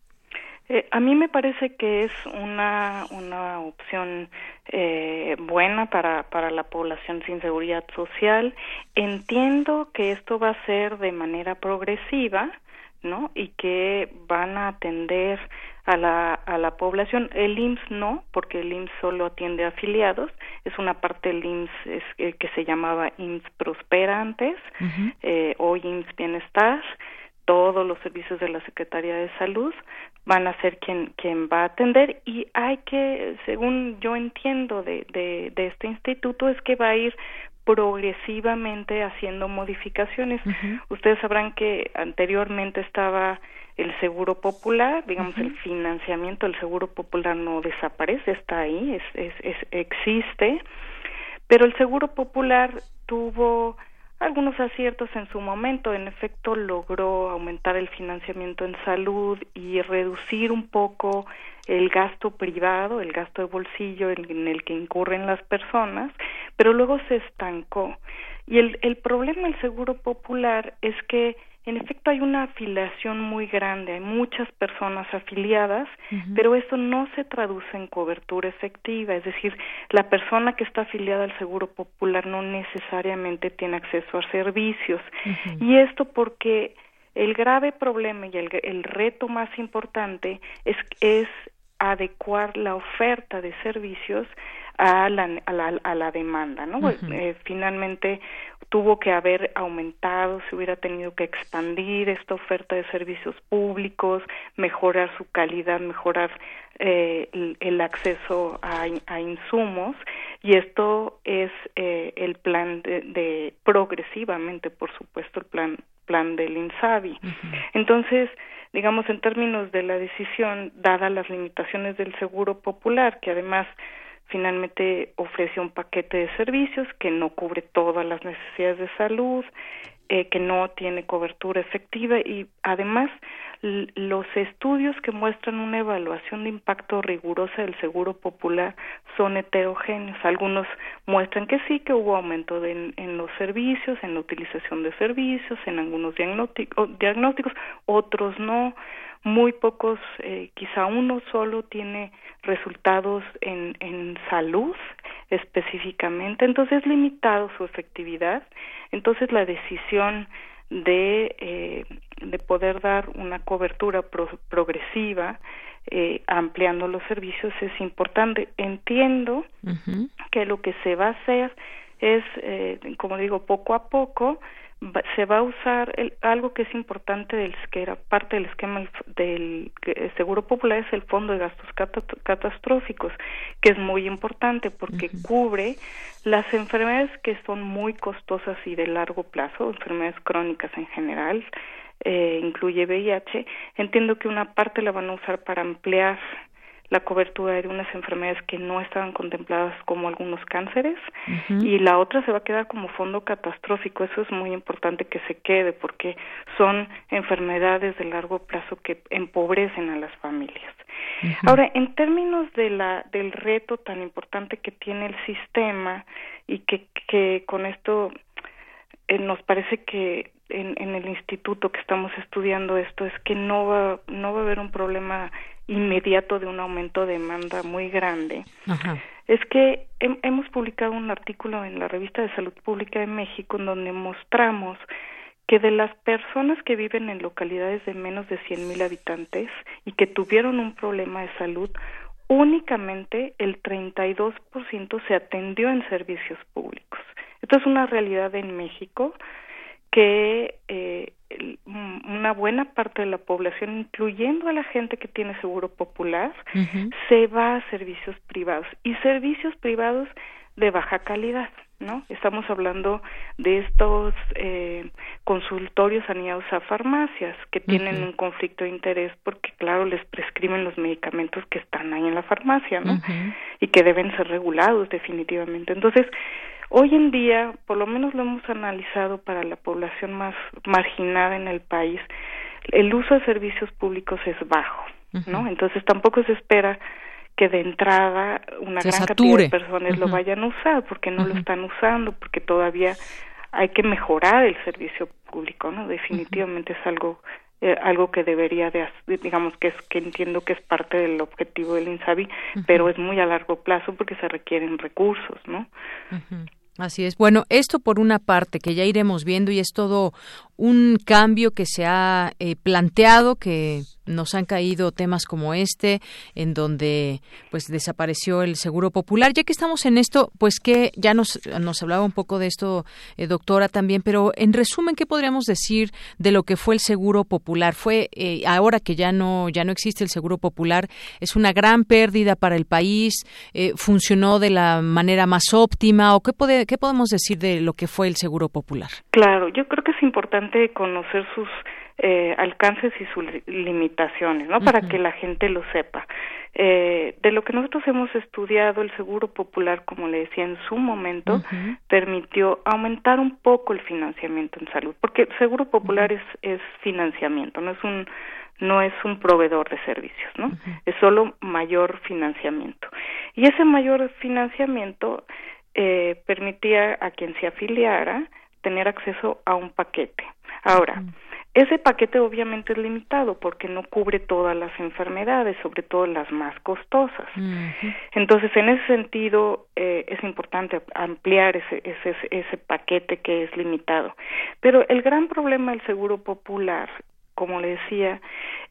eh, a mí me parece que es una, una opción eh, buena para, para la población sin seguridad social. Entiendo que esto va a ser de manera progresiva, ¿no? Y que van a atender a la, a la población. El IMSS no, porque el IMSS solo atiende a afiliados. Es una parte del IMSS es, eh, que se llamaba IMSS Prospera antes, eh, o IMSS Bienestar. Todos los servicios de la Secretaría de Salud van a ser quien, quien va a atender y hay que, según yo entiendo de, de, de este instituto, es que va a ir progresivamente haciendo modificaciones. Ustedes sabrán que anteriormente estaba el seguro popular, digamos el financiamiento del seguro popular no desaparece, está ahí, es, es, existe, pero el seguro popular tuvo algunos aciertos en su momento, en efecto logró aumentar el financiamiento en salud y reducir un poco el gasto privado, el gasto de bolsillo en el que incurren las personas, pero luego se estancó. Y el, el problema del seguro popular es que en efecto hay una afiliación muy grande, hay muchas personas afiliadas, pero eso no se traduce en cobertura efectiva, es decir, la persona que está afiliada al Seguro Popular no necesariamente tiene acceso a servicios. Y esto porque el grave problema y el, el reto más importante es, es adecuar la oferta de servicios a la, a la, a la demanda, ¿no? Eh, finalmente tuvo que haber aumentado, se hubiera tenido que expandir esta oferta de servicios públicos, mejorar su calidad, mejorar eh, el, acceso a, a, insumos y esto es eh, el plan de, de, progresivamente, por supuesto, el plan plan del INSABI. Entonces, digamos en términos de la decisión, dada las limitaciones del seguro popular, que además finalmente ofrece un paquete de servicios que no cubre todas las necesidades de salud, eh, que no tiene cobertura efectiva y además los estudios que muestran una evaluación de impacto rigurosa del seguro popular son heterogéneos. Algunos muestran que sí, que hubo aumento de, en, los servicios, en la utilización de servicios, en algunos diagnósticos, otros no muy pocos, eh, quizá uno solo tiene resultados en, en salud específicamente, entonces es limitado su efectividad, entonces la decisión de, eh, de poder dar una cobertura progresiva eh, ampliando los servicios es importante. Entiendo que lo que se va a hacer es, eh, como digo, poco a poco, se va a usar algo que es importante del que era parte del esquema del, seguro popular es el fondo de gastos catastróficos que es muy importante porque cubre las enfermedades que son muy costosas y de largo plazo enfermedades crónicas en general eh, incluye VIH entiendo que una parte la van a usar para ampliar la cobertura de unas enfermedades que no estaban contempladas como algunos cánceres y la otra se va a quedar como fondo catastrófico. Eso es muy importante que se quede porque son enfermedades de largo plazo que empobrecen a las familias. Ahora, en términos de la del reto tan importante que tiene el sistema y que que con esto eh, nos parece que en, en el instituto que estamos estudiando esto es que no va no va a haber un problema inmediato de un aumento de demanda muy grande, es que hemos publicado un artículo en la revista de Salud Pública de México en donde mostramos que de las personas que viven en localidades de menos de 100 mil habitantes y que tuvieron un problema de salud, únicamente el 32% se atendió en servicios públicos. Esto es una realidad en México que eh, una buena parte de la población, incluyendo a la gente que tiene seguro popular, se va a servicios privados y servicios privados de baja calidad, ¿no? Estamos hablando de estos eh, consultorios anidados a farmacias que tienen un conflicto de interés porque, claro, les prescriben los medicamentos que están ahí en la farmacia, ¿no? Y que deben ser regulados definitivamente. Entonces, hoy en día, por lo menos lo hemos analizado para la población más marginada en el país, el uso de servicios públicos es bajo, ¿no? Entonces tampoco se espera que de entrada una gran cantidad de personas lo vayan a usar porque no lo están usando, porque todavía hay que mejorar el servicio público, ¿no? Definitivamente es algo eh, algo que debería de digamos que es que entiendo que es parte del objetivo del INSABI, pero es muy a largo plazo porque se requieren recursos, ¿no? Así es. Bueno, esto por una parte que ya iremos viendo y es todo un cambio que se ha eh, planteado que nos han caído temas como este en donde pues desapareció el seguro popular. Ya que estamos en esto pues que ya nos nos hablaba un poco de esto eh, doctora también pero en resumen qué podríamos decir de lo que fue el seguro popular fue eh, ahora que ya no ya no existe el seguro popular es una gran pérdida para el país funcionó de la manera más óptima o qué puede qué podemos decir de lo que fue el seguro popular claro yo creo que es importante conocer sus eh, alcances y sus limitaciones, ¿no? Para que la gente lo sepa. Eh, de lo que nosotros hemos estudiado, el Seguro Popular, como le decía en su momento, permitió aumentar un poco el financiamiento en salud, porque el Seguro Popular es, es financiamiento, no es un no es un proveedor de servicios, ¿no? Es solo mayor financiamiento. Y ese mayor financiamiento eh, permitía a quien se afiliara tener acceso a un paquete. Ahora, ese paquete obviamente es limitado porque no cubre todas las enfermedades, sobre todo las más costosas. Entonces, en ese sentido, eh, es importante ampliar ese, ese, ese paquete que es limitado. Pero el gran problema del seguro popular, como le decía,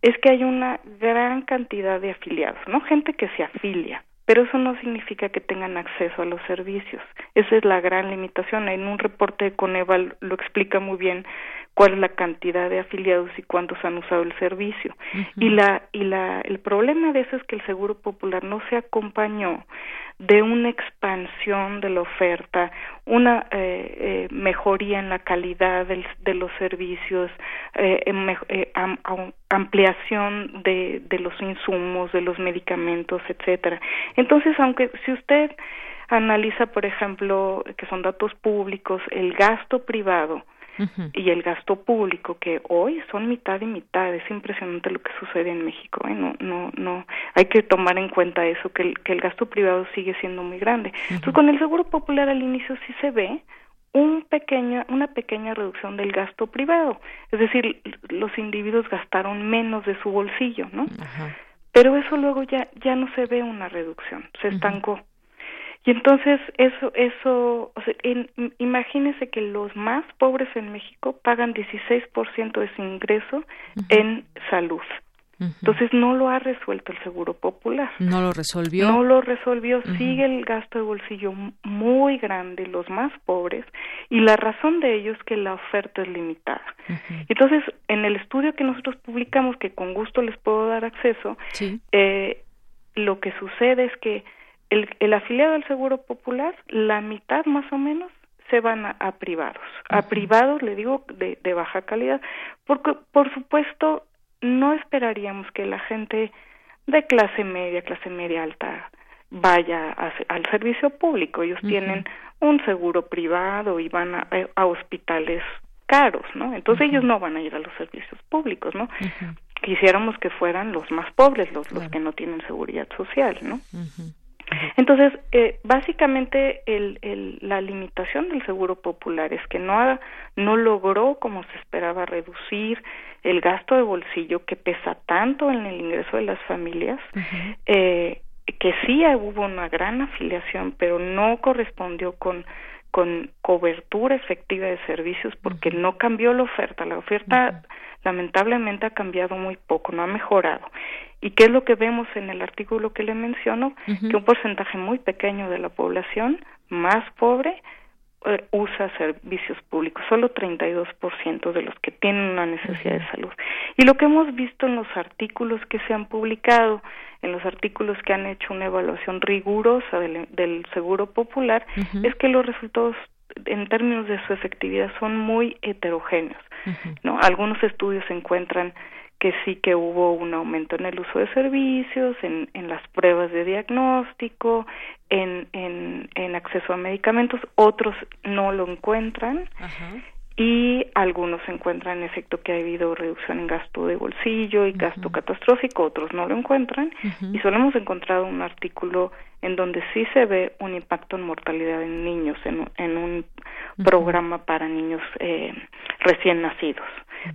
es que hay una gran cantidad de afiliados, ¿no? Gente que se afilia pero eso no significa que tengan acceso a los servicios. Esa es la gran limitación. En un reporte de Coneval lo explica muy bien cuál es la cantidad de afiliados y cuántos han usado el servicio. Y la y la el problema de eso es que el Seguro Popular no se acompañó de una expansión de la oferta, una eh, eh, mejoría en la calidad de los servicios, eh, eh ampliación de, de los insumos, de los medicamentos, etcétera. Entonces, aunque si usted analiza, por ejemplo, que son datos públicos, el gasto privado y el gasto público que hoy son mitad y mitad. Es impresionante lo que sucede en México ¿eh? no no no. Hay que tomar en cuenta eso que el, que el gasto privado sigue siendo muy grande. Entonces con el seguro popular al inicio sí se ve un pequeña, una pequeña reducción del gasto privado, es decir, los individuos gastaron menos de su bolsillo, ¿no? Pero eso luego ya ya no se ve una reducción, se estancó. Y entonces eso, eso, o sea, imagínese que los más pobres en México pagan 16% de su ingreso en salud. Entonces no lo ha resuelto el Seguro Popular. No lo resolvió. No lo resolvió. Sigue el gasto de bolsillo muy grande, los más pobres, y la razón de ello es que la oferta es limitada. Entonces, en el estudio que nosotros publicamos, que con gusto les puedo dar acceso, eh, lo que sucede es que el, afiliado al Seguro Popular, la mitad más o menos se van a, privados, a privados, le digo, de, de, baja calidad, porque por supuesto no esperaríamos que la gente de clase media, clase media alta vaya al servicio público. Ellos tienen un seguro privado y van a, a hospitales caros, ¿no? Entonces ellos no van a ir a los servicios públicos, ¿no? Quisiéramos que fueran los más pobres, los, los que no tienen seguridad social, ¿no? Entonces, eh, básicamente el, el, la limitación del seguro popular es que no, no logró, como se esperaba, reducir el gasto de bolsillo que pesa tanto en el ingreso de las familias, eh, que sí hubo una gran afiliación, pero no correspondió con con cobertura efectiva de servicios porque no cambió la oferta. La oferta lamentablemente ha cambiado muy poco, no ha mejorado. ¿Y qué es lo que vemos en el artículo que le menciono? Que un porcentaje muy pequeño de la población más pobre eh, usa servicios públicos, solo 32% de los que tienen una necesidad de salud. Y lo que hemos visto en los artículos que se han publicado, en los artículos que han hecho una evaluación rigurosa del, seguro popular, es que los resultados en términos de su efectividad son muy heterogéneos. ¿no? Algunos estudios encuentran que sí que hubo un aumento en el uso de servicios, en, en las pruebas de diagnóstico, en, en, en acceso a medicamentos, otros no lo encuentran y algunos encuentran en efecto que ha habido reducción en gasto de bolsillo y gasto catastrófico, otros no lo encuentran. Y solo hemos encontrado un artículo en donde sí se ve un impacto en mortalidad en niños en, en un programa para niños eh, recién nacidos.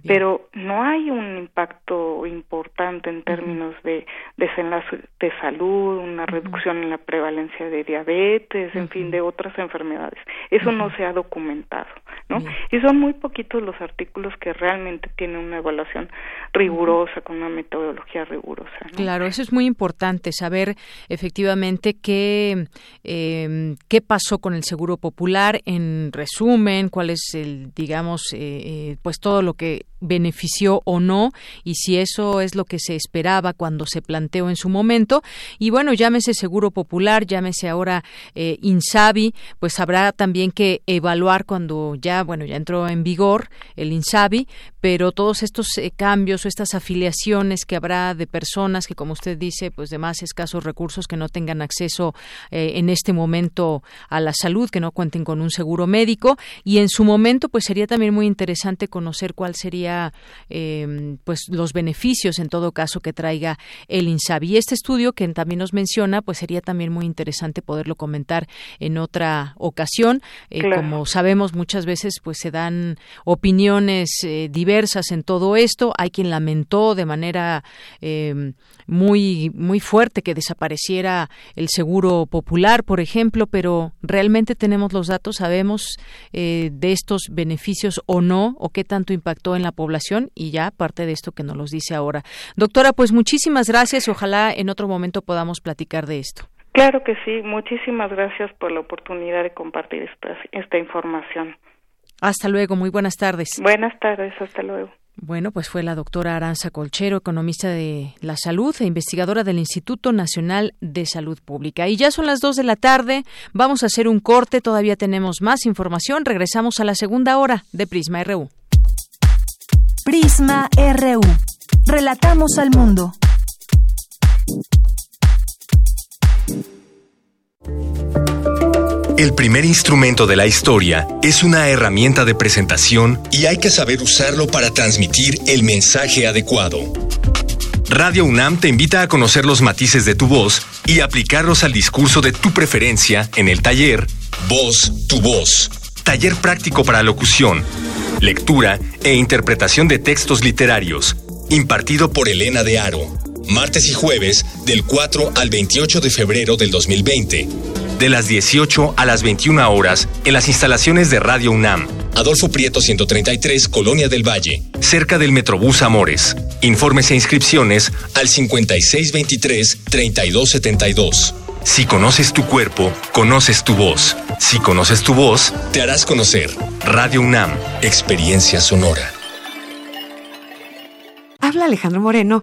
Pero no hay un impacto importante en términos de desenlace de salud, una reducción en la prevalencia de diabetes, en fin, de otras enfermedades. Eso no se ha documentado, ¿no? Y son muy poquitos los artículos que realmente tienen una evaluación rigurosa, con una metodología rigurosa. Claro, eso es muy importante, saber efectivamente qué, eh, qué pasó con el Seguro Popular, en resumen, cuál es el, digamos, eh, eh, pues todo lo que benefició o no y si eso es lo que se esperaba cuando se planteó en su momento y bueno llámese seguro popular llámese ahora eh, Insabi pues habrá también que evaluar cuando ya bueno ya entró en vigor el Insabi pero todos estos eh, cambios o estas afiliaciones que habrá de personas que como usted dice pues de más escasos recursos que no tengan acceso eh, en este momento a la salud que no cuenten con un seguro médico y en su momento pues sería también muy interesante conocer cuál sería Em, pues los beneficios en todo caso que traiga el INSABI. Y este estudio que también nos menciona, pues sería también muy interesante poderlo comentar en otra ocasión. Eh, como sabemos, muchas veces pues se dan opiniones eh, diversas en todo esto. Hay quien lamentó de manera em, muy muy fuerte que desapareciera el seguro popular, por ejemplo, pero realmente tenemos los datos, sabemos eh, de estos beneficios o no, o qué tanto impactó en la población y ya parte de esto que nos los dice ahora. Doctora, pues muchísimas gracias ojalá en otro momento podamos platicar de esto. Claro que sí, muchísimas gracias por la oportunidad de compartir esta información. Hasta luego, muy buenas tardes. Buenas tardes, hasta luego. Bueno, pues fue la doctora Aranza Colchero, economista de la salud e investigadora del Instituto Nacional de Salud Pública. Y ya son las dos de la tarde, vamos a hacer un corte, todavía tenemos más información, regresamos a la segunda hora de Prisma RU. Prisma RU. Relatamos al mundo. El primer instrumento de la historia es una herramienta de presentación y hay que saber usarlo para transmitir el mensaje adecuado. Radio UNAM te invita a conocer los matices de tu voz y aplicarlos al discurso de tu preferencia en el taller Voz, tu voz. Taller práctico para locución lectura e interpretación de textos literarios, impartido por Elena de Aro, martes y jueves del 4 al 28 de febrero del 2020, de las 18 a las 21 horas en las instalaciones de Radio UNAM. Adolfo Prieto 133, Colonia del Valle, cerca del Metrobús Amores. Informes e inscripciones al 5623-3272. Si conoces tu cuerpo, conoces tu voz. Si conoces tu voz, te harás conocer. Radio UNAM, Experiencia Sonora. Habla Alejandro Moreno,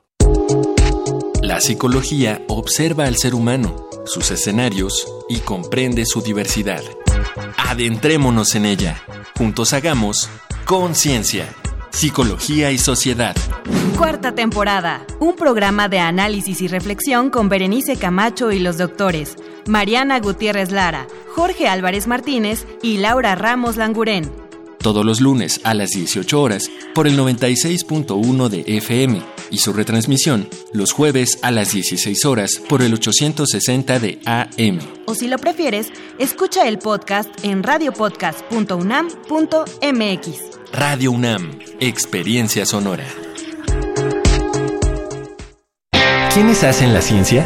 La psicología observa al ser humano, sus escenarios y comprende su diversidad. Adentrémonos en ella. Juntos hagamos conciencia, psicología y sociedad. Cuarta temporada. Un programa de análisis y reflexión con Berenice Camacho y los doctores Mariana Gutiérrez Lara, Jorge Álvarez Martínez y Laura Ramos Langurén. Todos los lunes a las 18 horas por el 96.1 de FM y su retransmisión los jueves a las 16 horas por el 860 de AM. O si lo prefieres, escucha el podcast en radiopodcast.unam.mx. Radio UNAM, Experiencia Sonora. ¿Quiénes hacen la ciencia?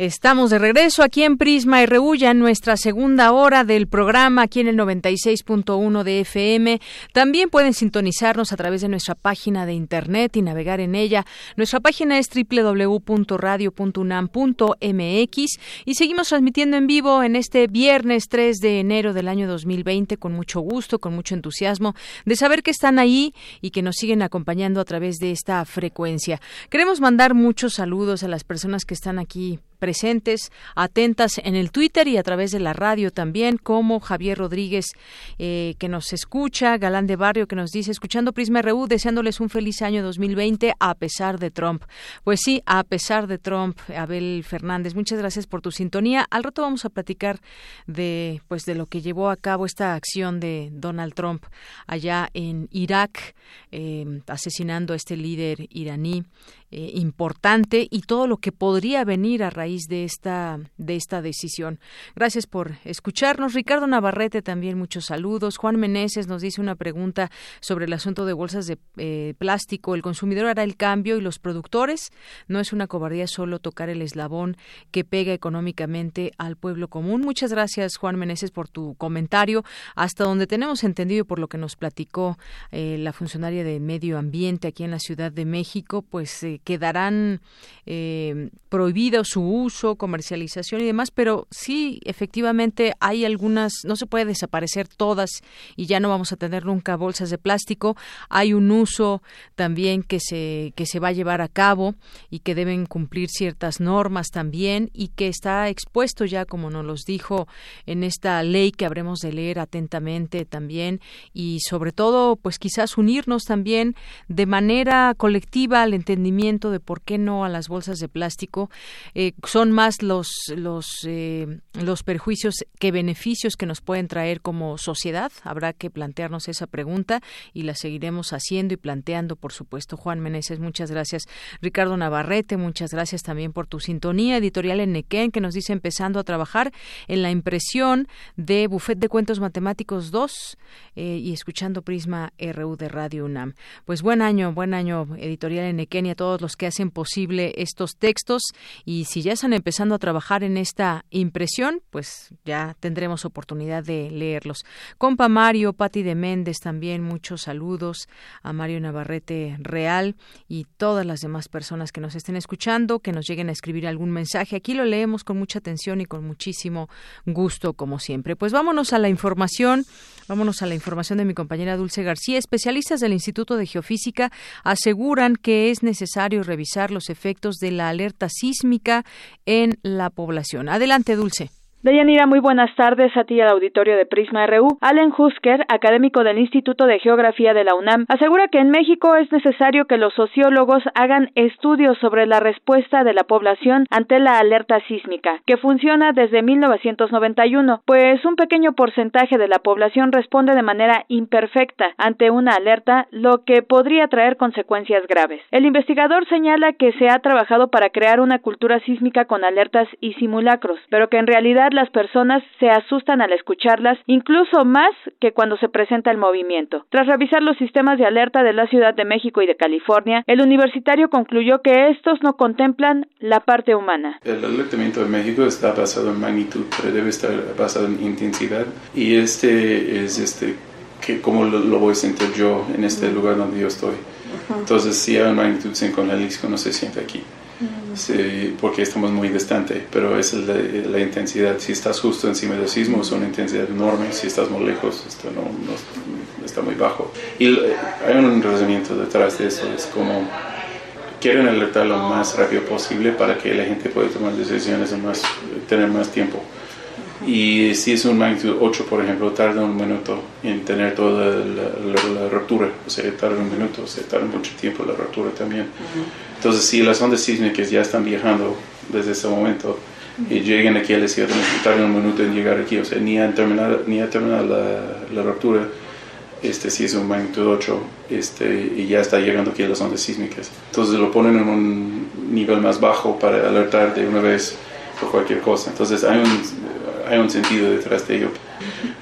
Estamos de regreso aquí en Prisma RU, ya en nuestra segunda hora del programa, aquí en el 96.1 de FM. También pueden sintonizarnos a través de nuestra página de internet y navegar en ella. Nuestra página es www.radio.unam.mx y seguimos transmitiendo en vivo en este viernes 3 de enero del año 2020 con mucho gusto, con mucho entusiasmo de saber que están ahí y que nos siguen acompañando a través de esta frecuencia. Queremos mandar muchos saludos a las personas que están aquí presentes, atentas en el Twitter y a través de la radio también, como Javier Rodríguez, eh, que nos escucha, Galán de Barrio, que nos dice, escuchando Prisma RU, deseándoles un feliz año 2020 a pesar de Trump. Pues sí, a pesar de Trump, Abel Fernández, muchas gracias por tu sintonía. Al rato vamos a platicar de, pues, de lo que llevó a cabo esta acción de Donald Trump allá en Irak, eh, asesinando a este líder iraní. Eh, importante y todo lo que podría venir a raíz de esta de esta decisión. Gracias por escucharnos. Ricardo Navarrete también muchos saludos. Juan Meneses nos dice una pregunta sobre el asunto de bolsas de eh, plástico. El consumidor hará el cambio y los productores. No es una cobardía solo tocar el eslabón que pega económicamente al pueblo común. Muchas gracias Juan Meneses por tu comentario. Hasta donde tenemos entendido por lo que nos platicó eh, la funcionaria de medio ambiente aquí en la Ciudad de México, pues quedarán eh, prohibido su uso, comercialización y demás, pero sí, efectivamente, hay algunas, no se puede desaparecer todas y ya no vamos a tener nunca bolsas de plástico. Hay un uso también que se, que se va a llevar a cabo y que deben cumplir ciertas normas también y que está expuesto ya, como nos los dijo, en esta ley que habremos de leer atentamente también y sobre todo, pues quizás unirnos también de manera colectiva al entendimiento de por qué no a las bolsas de plástico. Eh, son más los los eh, los perjuicios que beneficios que nos pueden traer como sociedad. Habrá que plantearnos esa pregunta y la seguiremos haciendo y planteando, por supuesto. Juan Meneses, muchas gracias. Ricardo Navarrete, muchas gracias también por tu sintonía. Editorial Enequén, que nos dice empezando a trabajar en la impresión de Buffet de Cuentos Matemáticos 2 eh, y escuchando Prisma RU de Radio UNAM. Pues buen año, buen año, Editorial Enequén y a todos los que hacen posible estos textos y si ya están empezando a trabajar en esta impresión, pues ya tendremos oportunidad de leerlos. Compa Mario, Pati de Méndez también, muchos saludos a Mario Navarrete Real y todas las demás personas que nos estén escuchando, que nos lleguen a escribir algún mensaje. Aquí lo leemos con mucha atención y con muchísimo gusto, como siempre. Pues vámonos a la información, vámonos a la información de mi compañera Dulce García. Especialistas del Instituto de Geofísica aseguran que es necesario revisar los efectos de la alerta sísmica en la población. Adelante, Dulce. Deyanira, muy buenas tardes a ti al auditorio de Prisma RU. Allen Husker, académico del Instituto de Geografía de la UNAM, asegura que en México es necesario que los sociólogos hagan estudios sobre la respuesta de la población ante la alerta sísmica, que funciona desde 1991, pues un pequeño porcentaje de la población responde de manera imperfecta ante una alerta, lo que podría traer consecuencias graves. El investigador señala que se ha trabajado para crear una cultura sísmica con alertas y simulacros, pero que en realidad realidad las personas se asustan al escucharlas, incluso más que cuando se presenta el movimiento. Tras revisar los sistemas de alerta de la Ciudad de México y de California, el universitario concluyó que estos no contemplan la parte humana. El alertamiento de México está basado en magnitud, pero debe estar basado en intensidad y este es este que como lo, voy a sentir yo en este lugar donde yo estoy. Entonces, si hay una magnitud 5 en Jalisco, no se siente aquí. Sí, porque estamos muy distante, pero esa es la, intensidad. Si estás justo encima del sismo, es una intensidad enorme. Si estás muy lejos, esto no, está muy bajo. Y hay un razonamiento detrás de eso. Es como quieren alertar lo más rápido posible para que la gente pueda tomar decisiones en más, tener más tiempo. Y si es un magnitud 8, por ejemplo, tarda un minuto en tener toda la, ruptura. O sea, tarda un minuto, o sea, tarda mucho tiempo la ruptura también. Entonces, si las ondas sísmicas ya están viajando desde ese momento y llegan aquí a la ciudad, tardan un minuto en llegar aquí. O sea, ni han terminado, ni ha terminado la, la ruptura, este, si es un magnitud 8, este, y ya está llegando aquí a las ondas sísmicas. Entonces lo ponen en un nivel más bajo para alertar de una vez por cualquier cosa. Entonces hay un, hay un sentido detrás de ello,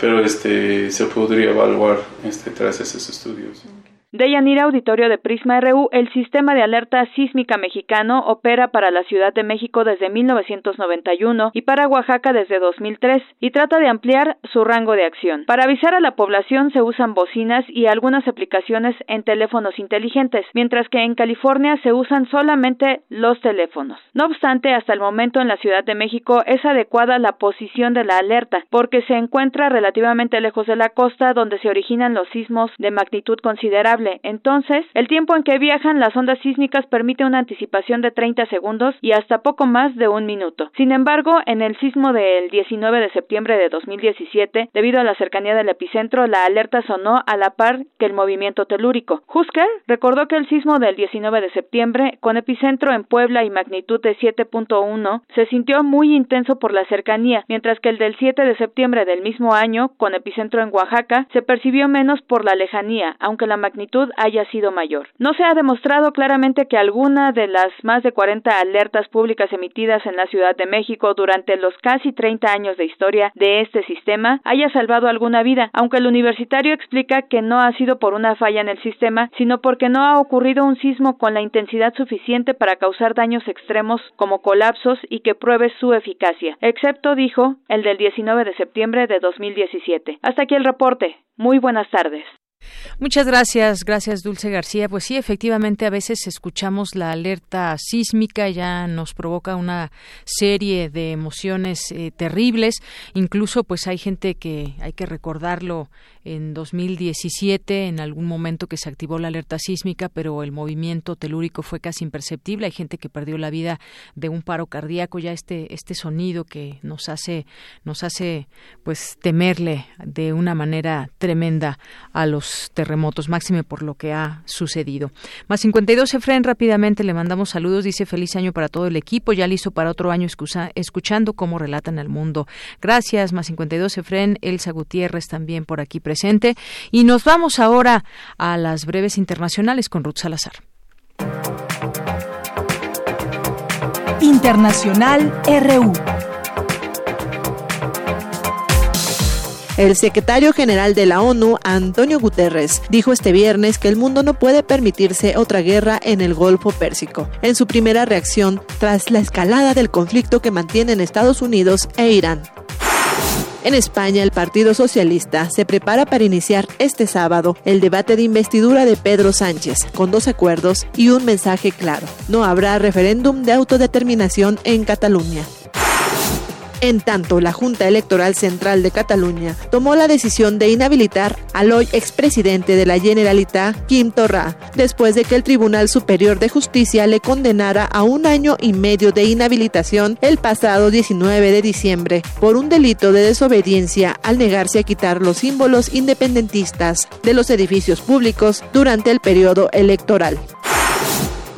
pero este, se podría evaluar este, tras esos estudios. De Yanira Auditorio de Prisma RU, el sistema de alerta sísmica mexicano opera para la Ciudad de México desde 1991 y para Oaxaca desde 2003 y trata de ampliar su rango de acción. Para avisar a la población se usan bocinas y algunas aplicaciones en teléfonos inteligentes, mientras que en California se usan solamente los teléfonos. No obstante, hasta el momento en la Ciudad de México es adecuada la posición de la alerta, porque se encuentra relativamente lejos de la costa donde se originan los sismos de magnitud considerable entonces, el tiempo en que viajan las ondas sísmicas permite una anticipación de 30 segundos y hasta poco más de un minuto. Sin embargo, en el sismo del 19 de septiembre de 2017, debido a la cercanía del epicentro, la alerta sonó a la par que el movimiento telúrico. Husker recordó que el sismo del 19 de septiembre, con epicentro en Puebla y magnitud de 7.1, se sintió muy intenso por la cercanía, mientras que el del 7 de septiembre del mismo año, con epicentro en Oaxaca, se percibió menos por la lejanía, aunque la magnitud haya sido mayor. No se ha demostrado claramente que alguna de las más de 40 alertas públicas emitidas en la Ciudad de México durante los casi 30 años de historia de este sistema haya salvado alguna vida, aunque el universitario explica que no ha sido por una falla en el sistema, sino porque no ha ocurrido un sismo con la intensidad suficiente para causar daños extremos como colapsos y que pruebe su eficacia, excepto, dijo, el del 19 de septiembre de 2017. Hasta aquí el reporte. Muy buenas tardes. Muchas gracias, gracias Dulce García. Pues sí, efectivamente a veces escuchamos la alerta sísmica, ya nos provoca una serie de emociones eh, terribles. Incluso pues hay gente que hay que recordarlo en 2017, en algún momento que se activó la alerta sísmica, pero el movimiento telúrico fue casi imperceptible. Hay gente que perdió la vida de un paro cardíaco. Ya este este sonido que nos hace nos hace pues temerle de una manera tremenda a los terremotos, máxime por lo que ha sucedido. Más 52 Efren, rápidamente le mandamos saludos. Dice feliz año para todo el equipo, ya listo para otro año escuchando cómo relatan al mundo. Gracias, más 52 Efren, Elsa Gutiérrez también por aquí presente. Y nos vamos ahora a las breves internacionales con Ruth Salazar. Internacional RU. El secretario general de la ONU, Antonio Guterres, dijo este viernes que el mundo no puede permitirse otra guerra en el Golfo Pérsico, en su primera reacción tras la escalada del conflicto que mantienen Estados Unidos e Irán. En España, el Partido Socialista se prepara para iniciar este sábado el debate de investidura de Pedro Sánchez, con dos acuerdos y un mensaje claro. No habrá referéndum de autodeterminación en Cataluña. En tanto, la Junta Electoral Central de Cataluña tomó la decisión de inhabilitar al hoy expresidente de la Generalitat, Quim Torra, después de que el Tribunal Superior de Justicia le condenara a un año y medio de inhabilitación el pasado 19 de diciembre por un delito de desobediencia al negarse a quitar los símbolos independentistas de los edificios públicos durante el periodo electoral.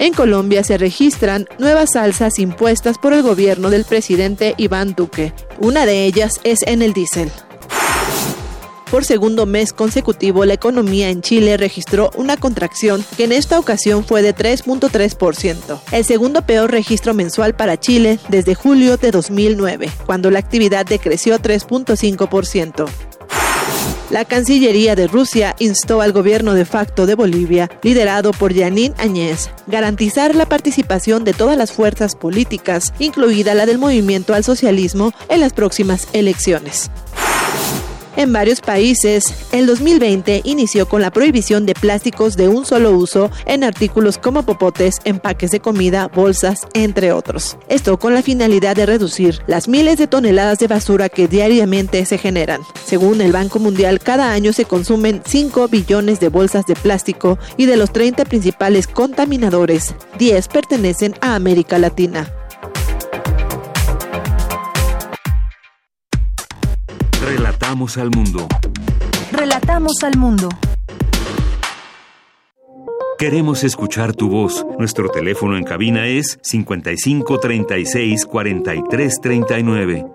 En Colombia se registran nuevas alzas impuestas por el gobierno del presidente Iván Duque. Una de ellas es en el diésel. Por segundo mes consecutivo, la economía en Chile registró una contracción que en esta ocasión fue de 3.3%, el segundo peor registro mensual para Chile desde julio de 2009, cuando la actividad decreció 3.5%. La Cancillería de Rusia instó al gobierno de facto de Bolivia, liderado por Yanín Añez, garantizar la participación de todas las fuerzas políticas, incluida la del movimiento al socialismo, en las próximas elecciones. En varios países, el 2020 inició con la prohibición de plásticos de un solo uso en artículos como popotes, empaques de comida, bolsas, entre otros. Esto con la finalidad de reducir las miles de toneladas de basura que diariamente se generan. Según el Banco Mundial, cada año se consumen 5 billones de bolsas de plástico y de los 30 principales contaminadores, 10 pertenecen a América Latina. Relatamos al mundo. Relatamos al mundo. Queremos escuchar tu voz. Nuestro teléfono en cabina es 55 36 43 39.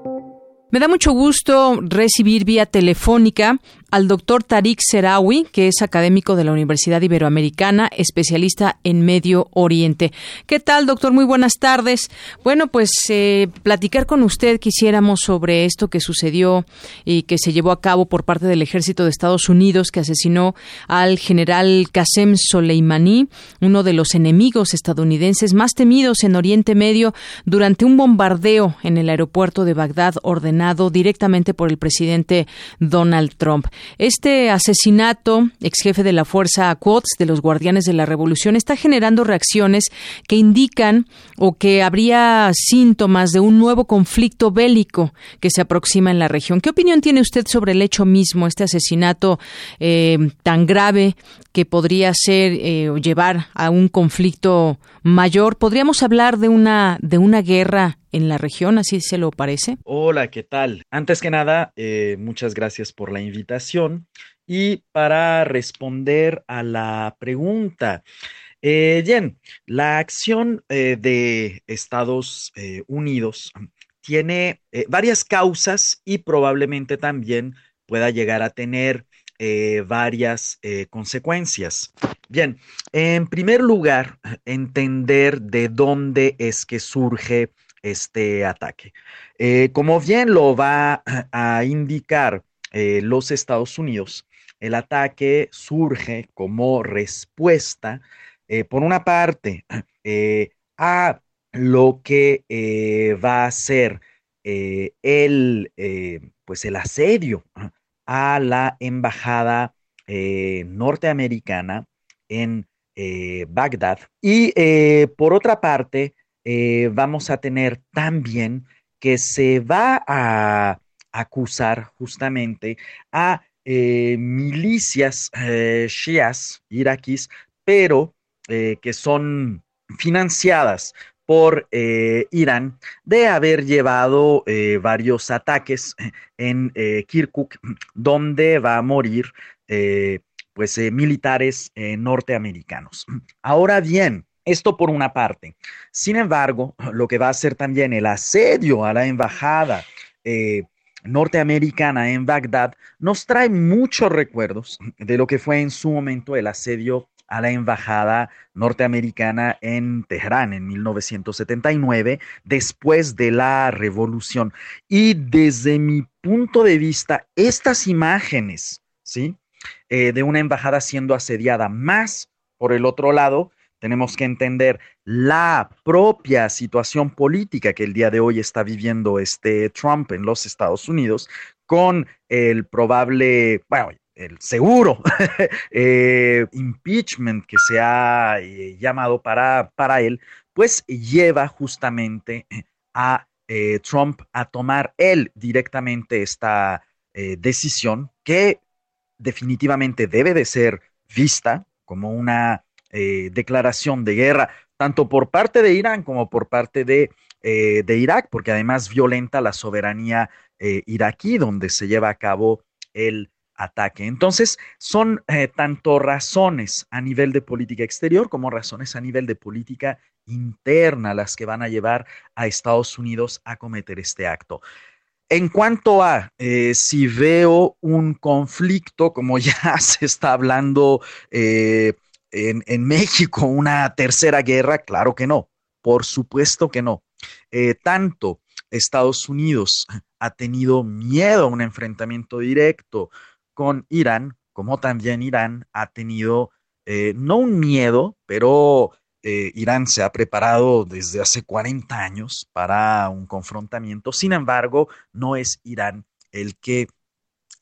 Me da mucho gusto recibir vía telefónica al doctor Tariq Serawi, que es académico de la Universidad Iberoamericana, especialista en Medio Oriente. ¿Qué tal, doctor? Muy buenas tardes. Bueno, pues eh, platicar con usted quisiéramos sobre esto que sucedió y que se llevó a cabo por parte del ejército de Estados Unidos, que asesinó al general Qasem Soleimani, uno de los enemigos estadounidenses más temidos en Oriente Medio, durante un bombardeo en el aeropuerto de Bagdad ordenado directamente por el presidente Donald Trump. Este asesinato, ex jefe de la Fuerza Quds de los Guardianes de la Revolución, está generando reacciones que indican o que habría síntomas de un nuevo conflicto bélico que se aproxima en la región. ¿Qué opinión tiene usted sobre el hecho mismo, este asesinato eh, tan grave que podría ser eh, o llevar a un conflicto mayor? ¿Podríamos hablar de una, de una guerra en la región, así se lo parece. Hola, ¿qué tal? Antes que nada, eh, muchas gracias por la invitación y para responder a la pregunta. Eh, bien, la acción eh, de Estados Unidos tiene varias causas y probablemente también pueda llegar a tener varias consecuencias. Bien, en primer lugar, entender de dónde es que surge este ataque. Eh, como bien lo va a indicar eh, los Estados Unidos, el ataque surge como respuesta, eh, por una parte, *clears throat* a lo que va a ser el, pues el asedio a la embajada norteamericana en Bagdad. Y por otra parte, eh, vamos a tener también que se va a acusar justamente a eh, milicias eh, shias iraquíes, pero que son financiadas por Irán de haber llevado varios ataques en Kirkuk, donde va a morir pues militares norteamericanos. Ahora bien, esto por una parte. Sin embargo, lo que va a ser también el asedio a la embajada eh, norteamericana en Bagdad nos trae muchos recuerdos de lo que fue en su momento el asedio a la embajada norteamericana en Teherán en 1979, después de la revolución. Y desde mi punto de vista, estas imágenes, ¿sí? Eh, de una embajada siendo asediada, más por el otro lado, tenemos que entender la propia situación política que el día de hoy está viviendo este Trump en los Estados Unidos con el probable, bueno, el seguro *laughs* eh, impeachment que se ha eh, llamado para, para él, pues lleva justamente a eh, Trump a tomar él directamente esta decisión que definitivamente debe de ser vista como una eh, declaración de guerra, tanto por parte de Irán como por parte de, eh, de Irak, porque además violenta la soberanía eh, iraquí, donde se lleva a cabo el ataque. Entonces, son tanto razones a nivel de política exterior como razones a nivel de política interna las que van a llevar a Estados Unidos a cometer este acto. en cuanto a si veo un conflicto, como *laughs* ya se está hablando en, México, *laughs* una tercera guerra, claro que no, por supuesto que no. tanto Estados Unidos *laughs* ha tenido miedo a un enfrentamiento directo con Irán, como también Irán ha tenido eh, no un miedo, pero eh, Irán se ha preparado desde hace 40 años para un confrontamiento. Sin embargo, no es Irán el que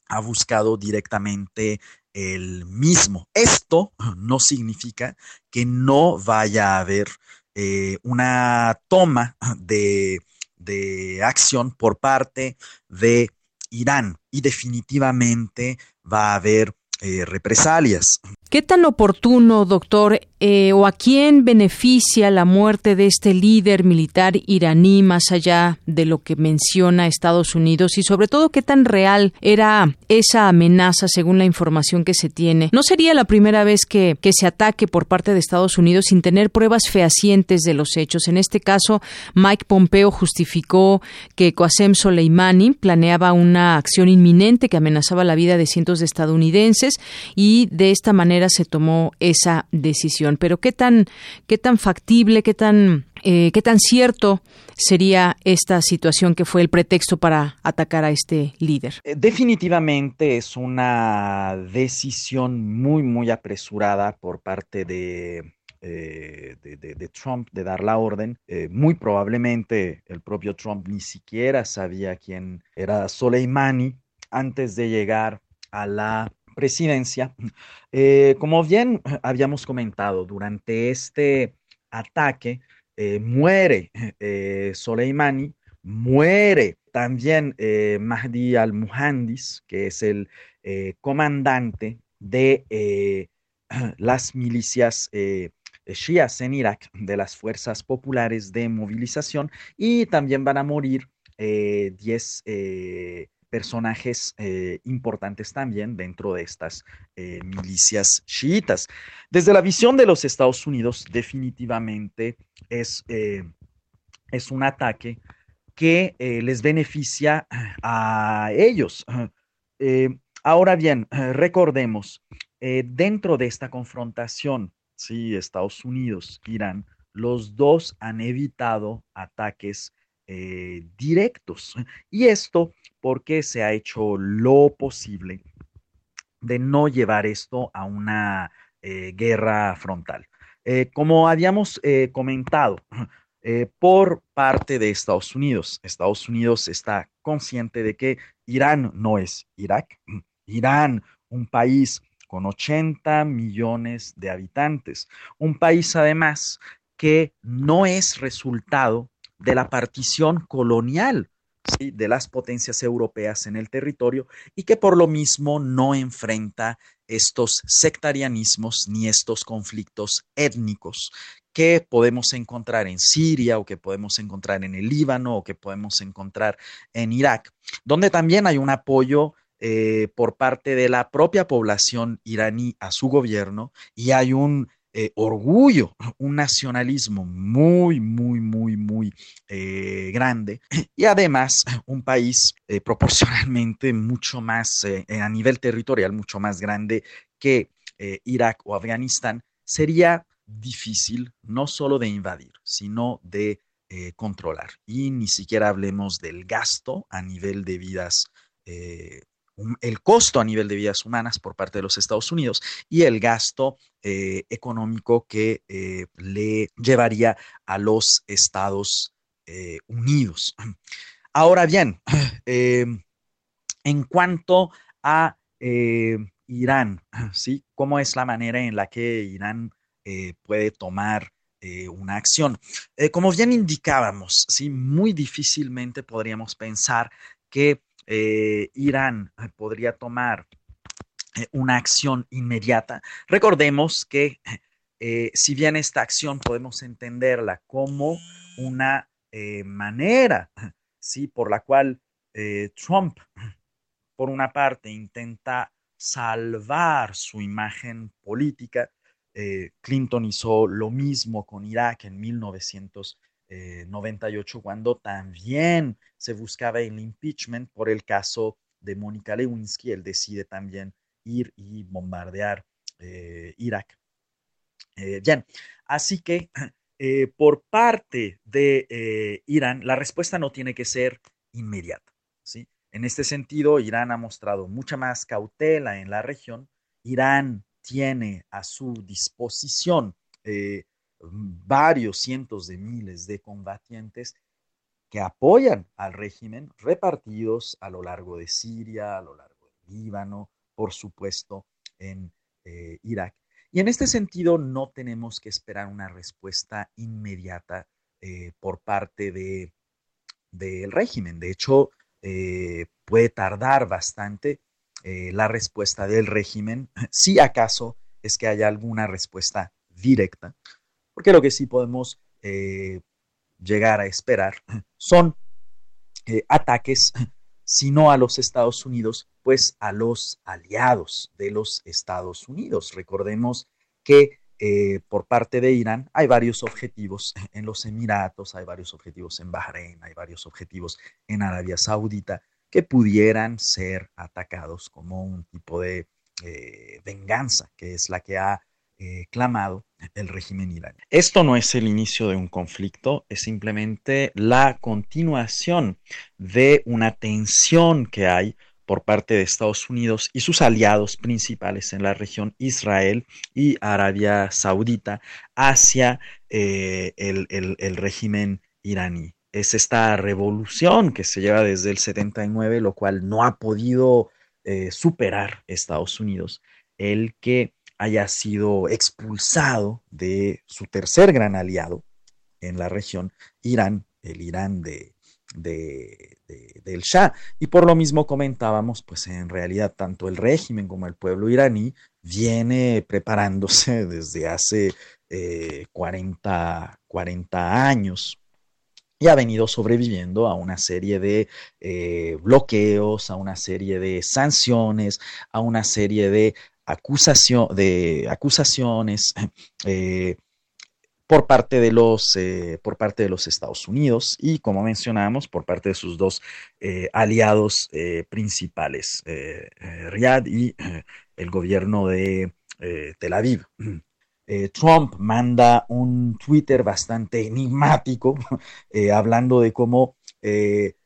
ha buscado directamente el mismo. Esto no significa que no vaya a haber eh, una toma de de acción por parte de Irán y definitivamente va a haber eh, represalias. ¿Qué tan oportuno, doctor, eh, o a quién beneficia la muerte de este líder militar iraní más allá de lo que menciona Estados Unidos y sobre todo qué tan real era esa amenaza según la información que se tiene? ¿No sería la primera vez que, que se ataque por parte de Estados Unidos sin tener pruebas fehacientes de los hechos? En este caso, Mike Pompeo justificó que Qasem Soleimani planeaba una acción inminente que amenazaba la vida de cientos de estadounidenses y de esta manera se tomó esa decisión. Pero qué tan, qué tan factible, qué tan, eh, qué tan cierto sería esta situación que fue el pretexto para atacar a este líder. Eh, definitivamente es una decisión muy, muy apresurada por parte de eh, de, Trump de dar la orden. muy probablemente el propio Trump ni siquiera sabía quién era Soleimani antes de llegar a la presidencia. Eh, como bien habíamos comentado, durante este ataque eh, muere eh, Soleimani, muere también Mahdi al-Muhandis, que es el comandante de *clears throat* las milicias shias en Irak, de las fuerzas populares de movilización, y también van a morir 10 personajes eh, importantes también dentro de estas eh, milicias chiitas. Desde la visión de los Estados Unidos, definitivamente es, eh, es un ataque que les beneficia a ellos. ahora bien, recordemos, dentro de esta confrontación, sí, Estados Unidos, Irán, los dos han evitado ataques directos. Y esto porque se ha hecho lo posible de no llevar esto a una eh, guerra frontal. Eh, como habíamos eh, comentado, *laughs* por parte de Estados Unidos, Estados Unidos está consciente de que Irán no es Irak. *clears throat* Irán, un país con 80 millones de habitantes, un país además que no es resultado de la partición colonial de las potencias europeas en el territorio y que por lo mismo no enfrenta estos sectarianismos ni estos conflictos étnicos que podemos encontrar en Siria o que podemos encontrar en el Líbano o que podemos encontrar en Irak, donde también hay un apoyo eh, por parte de la propia población iraní a su gobierno y hay un eh, orgullo, un nacionalismo muy, muy, muy, muy eh, grande y además un país eh, proporcionalmente mucho más, a nivel territorial, mucho más grande que Irak o Afganistán, sería difícil no solo de invadir, sino de controlar. Y ni siquiera hablemos del gasto a nivel de vidas el costo a nivel de vidas humanas por parte de los Estados Unidos y el gasto eh, económico que eh, le llevaría a los Estados eh, Unidos. Ahora bien, *clears throat* en cuanto a Irán, *clears throat* ¿sí? ¿Cómo es la manera en la que Irán puede tomar una acción? como bien indicábamos, ¿sí? Muy difícilmente podríamos pensar que eh, Irán eh, podría tomar eh, una acción inmediata. Recordemos que si bien esta acción podemos entenderla como una manera, ¿sí? por la cual Trump, por una parte, intenta salvar su imagen política, Clinton hizo lo mismo con Irak en 1900. 98 cuando también se buscaba el impeachment por el caso de Mónica Lewinsky, él decide también ir y bombardear Irak. bien, así que *clears throat* por parte de Irán, la respuesta no tiene que ser inmediata. ¿sí? En este sentido, Irán ha mostrado mucha más cautela en la región. Irán tiene a su disposición eh, varios cientos de miles de combatientes que apoyan al régimen repartidos a lo largo de Siria, a lo largo del Líbano, por supuesto, en eh, Irak. Y en este sentido no tenemos que esperar una respuesta inmediata eh, por parte de, del régimen. De hecho, eh, puede tardar bastante la respuesta del régimen, si acaso es que haya alguna respuesta directa, porque lo que sí podemos eh, llegar a esperar son ataques, si no a los Estados Unidos, pues a los aliados de los Estados Unidos. Recordemos que eh, por parte de Irán, hay varios objetivos en los Emiratos, hay varios objetivos en Bahrein, hay varios objetivos en Arabia Saudita que pudieran ser atacados como un tipo de eh, venganza, que es la que ha eh, clamado el régimen iraní. Esto no es el inicio de un conflicto, es simplemente la continuación de una tensión que hay por parte de Estados Unidos y sus aliados principales en la región, Israel y Arabia Saudita, hacia eh, el, régimen iraní. Es esta revolución que se lleva desde el 79, lo cual no ha podido eh, superar Estados Unidos, el que haya sido expulsado de su tercer gran aliado en la región, Irán, el Irán de, de, del Shah. Y por lo mismo comentábamos, pues en realidad tanto el régimen como el pueblo iraní viene preparándose *laughs* desde hace 40, eh, años y ha venido sobreviviendo a una serie de eh, bloqueos, a una serie de sanciones, a una serie de, de acusaciones, *laughs* eh, por parte de los, eh, por parte de los Estados Unidos y, como mencionamos, por parte de sus dos eh, aliados principales, Riyadh y el gobierno de Tel Aviv. *clears throat* Trump manda un Twitter bastante enigmático *laughs* hablando de cómo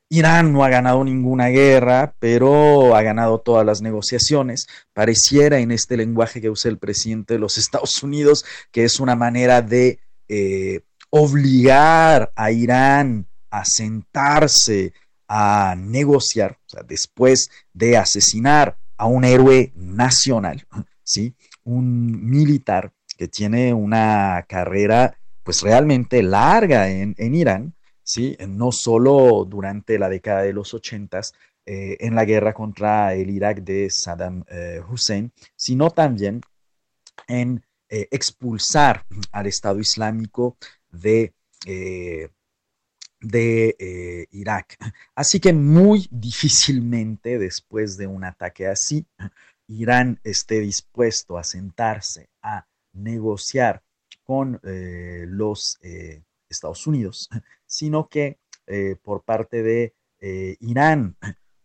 Irán no ha ganado ninguna guerra, pero ha ganado todas las negociaciones. Pareciera en este lenguaje que usa el presidente de los Estados Unidos que es una manera de eh, obligar a Irán a sentarse a negociar, después de asesinar a un héroe nacional, ¿sí? un militar que tiene una carrera pues realmente larga en, Irán, ¿sí? no solo durante la década de los ochentas, eh, en la guerra contra el Irak de Saddam eh, Hussein, sino también en eh, expulsar al Estado Islámico de, eh, de Irak. Así que muy *laughs* difícilmente después de un ataque así, Irán esté dispuesto a sentarse a negociar con los Estados Unidos, sino que por parte de Irán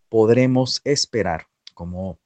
podremos esperar, como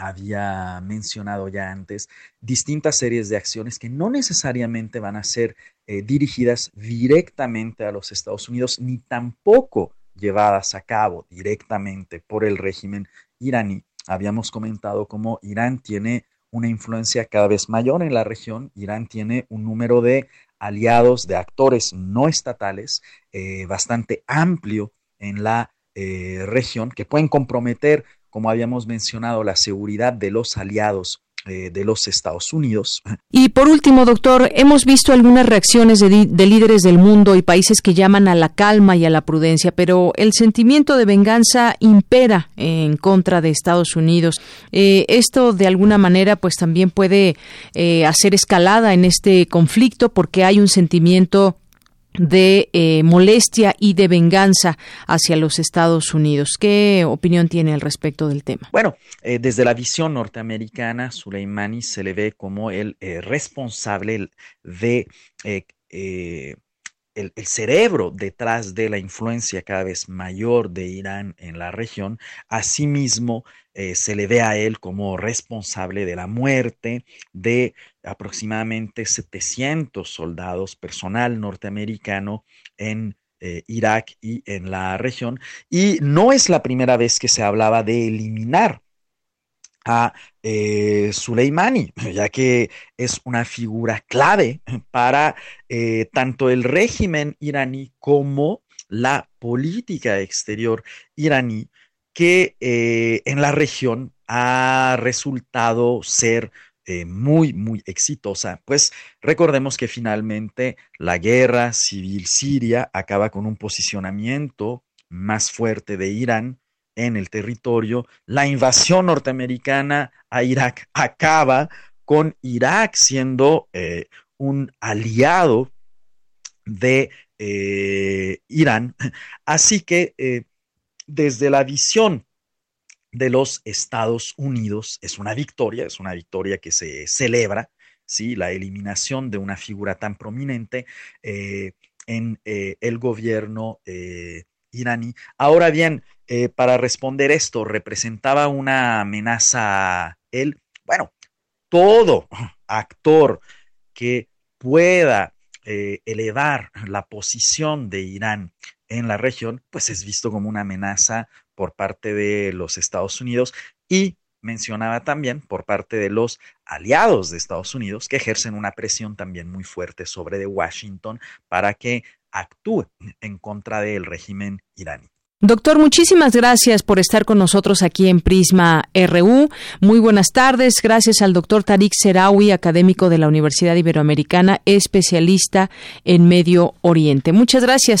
había mencionado ya antes, distintas series de acciones que no necesariamente van a ser eh, dirigidas directamente a los Estados Unidos, ni tampoco llevadas a cabo directamente por el régimen iraní. Habíamos comentado cómo Irán tiene una influencia cada vez mayor en la región, Irán tiene un número de aliados, de actores no estatales eh, bastante amplio en la eh, región que pueden comprometer como habíamos mencionado, la seguridad de los aliados de los Estados Unidos. Y por último, doctor, hemos visto algunas reacciones de, líderes del mundo y países que llaman a la calma y a la prudencia, pero el sentimiento de venganza impera en contra de Estados Unidos. Eh, esto, de alguna manera, pues también puede eh, hacer escalada en este conflicto porque hay un sentimiento de eh, molestia y de venganza hacia los Estados Unidos. ¿Qué opinión tiene al respecto del tema? Bueno, eh, desde la visión norteamericana, Soleimani se le ve como el eh, responsable de el, cerebro detrás de la influencia cada vez mayor de Irán en la región, asimismo eh, se le ve a él como responsable de la muerte de aproximadamente 700 soldados, personal norteamericano en eh, Irak y en la región. Y no es la primera vez que se hablaba de eliminar a eh, Soleimani, *laughs* ya que es una figura clave para tanto el régimen iraní como la política exterior iraní, que eh, en la región ha resultado ser muy, muy exitosa. Pues recordemos que finalmente la guerra civil siria acaba con un posicionamiento más fuerte de Irán en el territorio. La invasión norteamericana a Irak acaba con Irak siendo eh, un aliado de eh, Irán. Así que eh, desde la visión de los Estados Unidos es una victoria, es una victoria que se celebra, ¿sí? la eliminación de una figura tan prominente en el gobierno iraní. Ahora bien, eh, para responder esto, ¿representaba una amenaza él? Bueno, todo actor que pueda eh, elevar la posición de Irán en la región, pues es visto como una amenaza por parte de los Estados Unidos y mencionaba también por parte de los aliados de Estados Unidos que ejercen una presión también muy fuerte sobre Washington para que actúe en contra del régimen iraní. Doctor, muchísimas gracias por estar con nosotros aquí en Prisma RU. Muy buenas tardes. Gracias al doctor Tariq Serawi, académico de la Universidad Iberoamericana, especialista en Medio Oriente. Muchas gracias.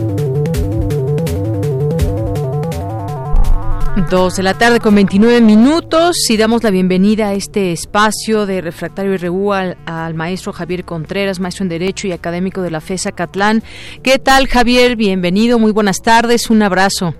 Dos de la tarde con 29 minutos y damos la bienvenida a este espacio de Refractario RU al, al, maestro Javier Contreras, maestro en Derecho y académico de la FESA Catlán. ¿Qué tal, Javier? Bienvenido, muy buenas tardes, un abrazo.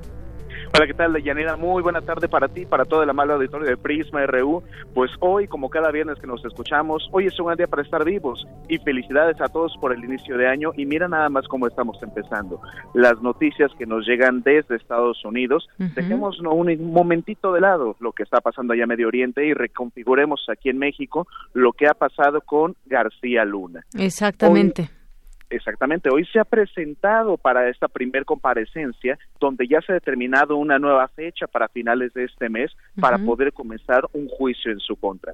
Hola, ¿qué tal, Yanira? Muy buena tarde para ti, para todo el amable auditorio de Prisma RU. Pues hoy, como cada viernes que nos escuchamos, hoy es un gran día para estar vivos y felicidades a todos por el inicio de año y mira nada más cómo estamos empezando. Las noticias que nos llegan desde Estados Unidos, dejemos un momentito de lado lo que está pasando allá en Medio Oriente y reconfiguremos aquí en México lo que ha pasado con García Luna. Exactamente. Exactamente, hoy se ha presentado para esta primer comparecencia, donde ya se ha determinado una nueva fecha para finales de este mes para poder comenzar un juicio en su contra.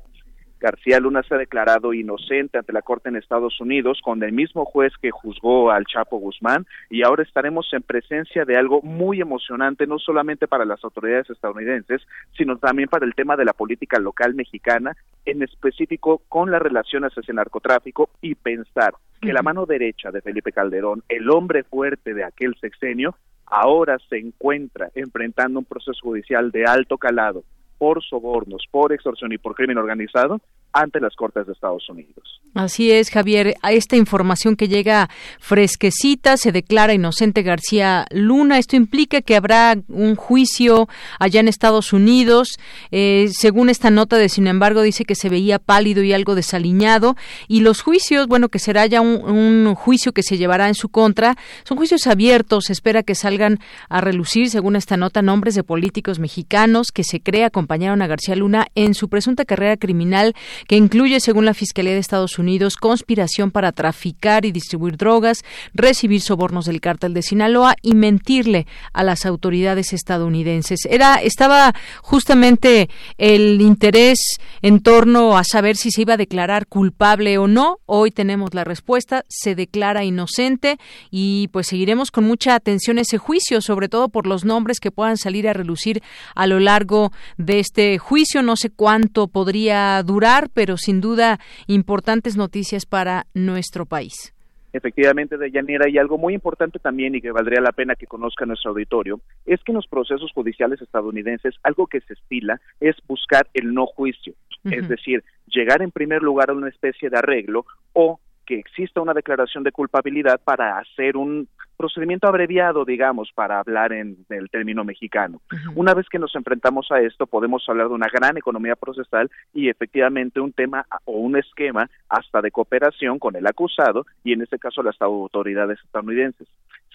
García Luna se ha declarado inocente ante la Corte en Estados Unidos con el mismo juez que juzgó al Chapo Guzmán y ahora estaremos en presencia de algo muy emocionante no solamente para las autoridades estadounidenses, sino también para el tema de la política local mexicana, en específico con las relaciones hacia el narcotráfico y pensar que la mano derecha de Felipe Calderón, el hombre fuerte de aquel sexenio, ahora se encuentra enfrentando un proceso judicial de alto calado por sobornos, por extorsión y por crimen organizado ante las Cortes de Estados Unidos. Así es, Javier. A esta información que llega fresquecita, se declara inocente García Luna. Esto implica que habrá un juicio allá en Estados Unidos. Eh, según esta nota de, sin embargo, dice que se veía pálido y algo desaliñado. Y los juicios, bueno, que será ya un, un juicio que se llevará en su contra, son juicios abiertos. Se espera que salgan a relucir, según esta nota, nombres de políticos mexicanos que se cree acompañaron a García Luna en su presunta carrera criminal que incluye, según la Fiscalía de Estados Unidos, conspiración para traficar y distribuir drogas, recibir sobornos del cártel de Sinaloa y mentirle a las autoridades estadounidenses. Era estaba justamente el interés en torno a saber si se iba a declarar culpable o no. Hoy tenemos la respuesta, se declara inocente y pues seguiremos con mucha atención ese juicio, sobre todo por los nombres que puedan salir a relucir a lo largo de este juicio. No sé cuánto podría durar, pero sin duda importantes noticias para nuestro país. Efectivamente, Deyanira, hay algo muy importante también y que valdría la pena que conozca nuestro auditorio, es que en los procesos judiciales estadounidenses algo que se estila es buscar el no juicio, es decir, llegar en primer lugar a una especie de arreglo o que exista una declaración de culpabilidad para hacer un procedimiento abreviado, digamos, para hablar en el término mexicano. Una vez que nos enfrentamos a esto, podemos hablar de una gran economía procesal y efectivamente un tema o un esquema hasta de cooperación con el acusado y en este caso las autoridades estadounidenses.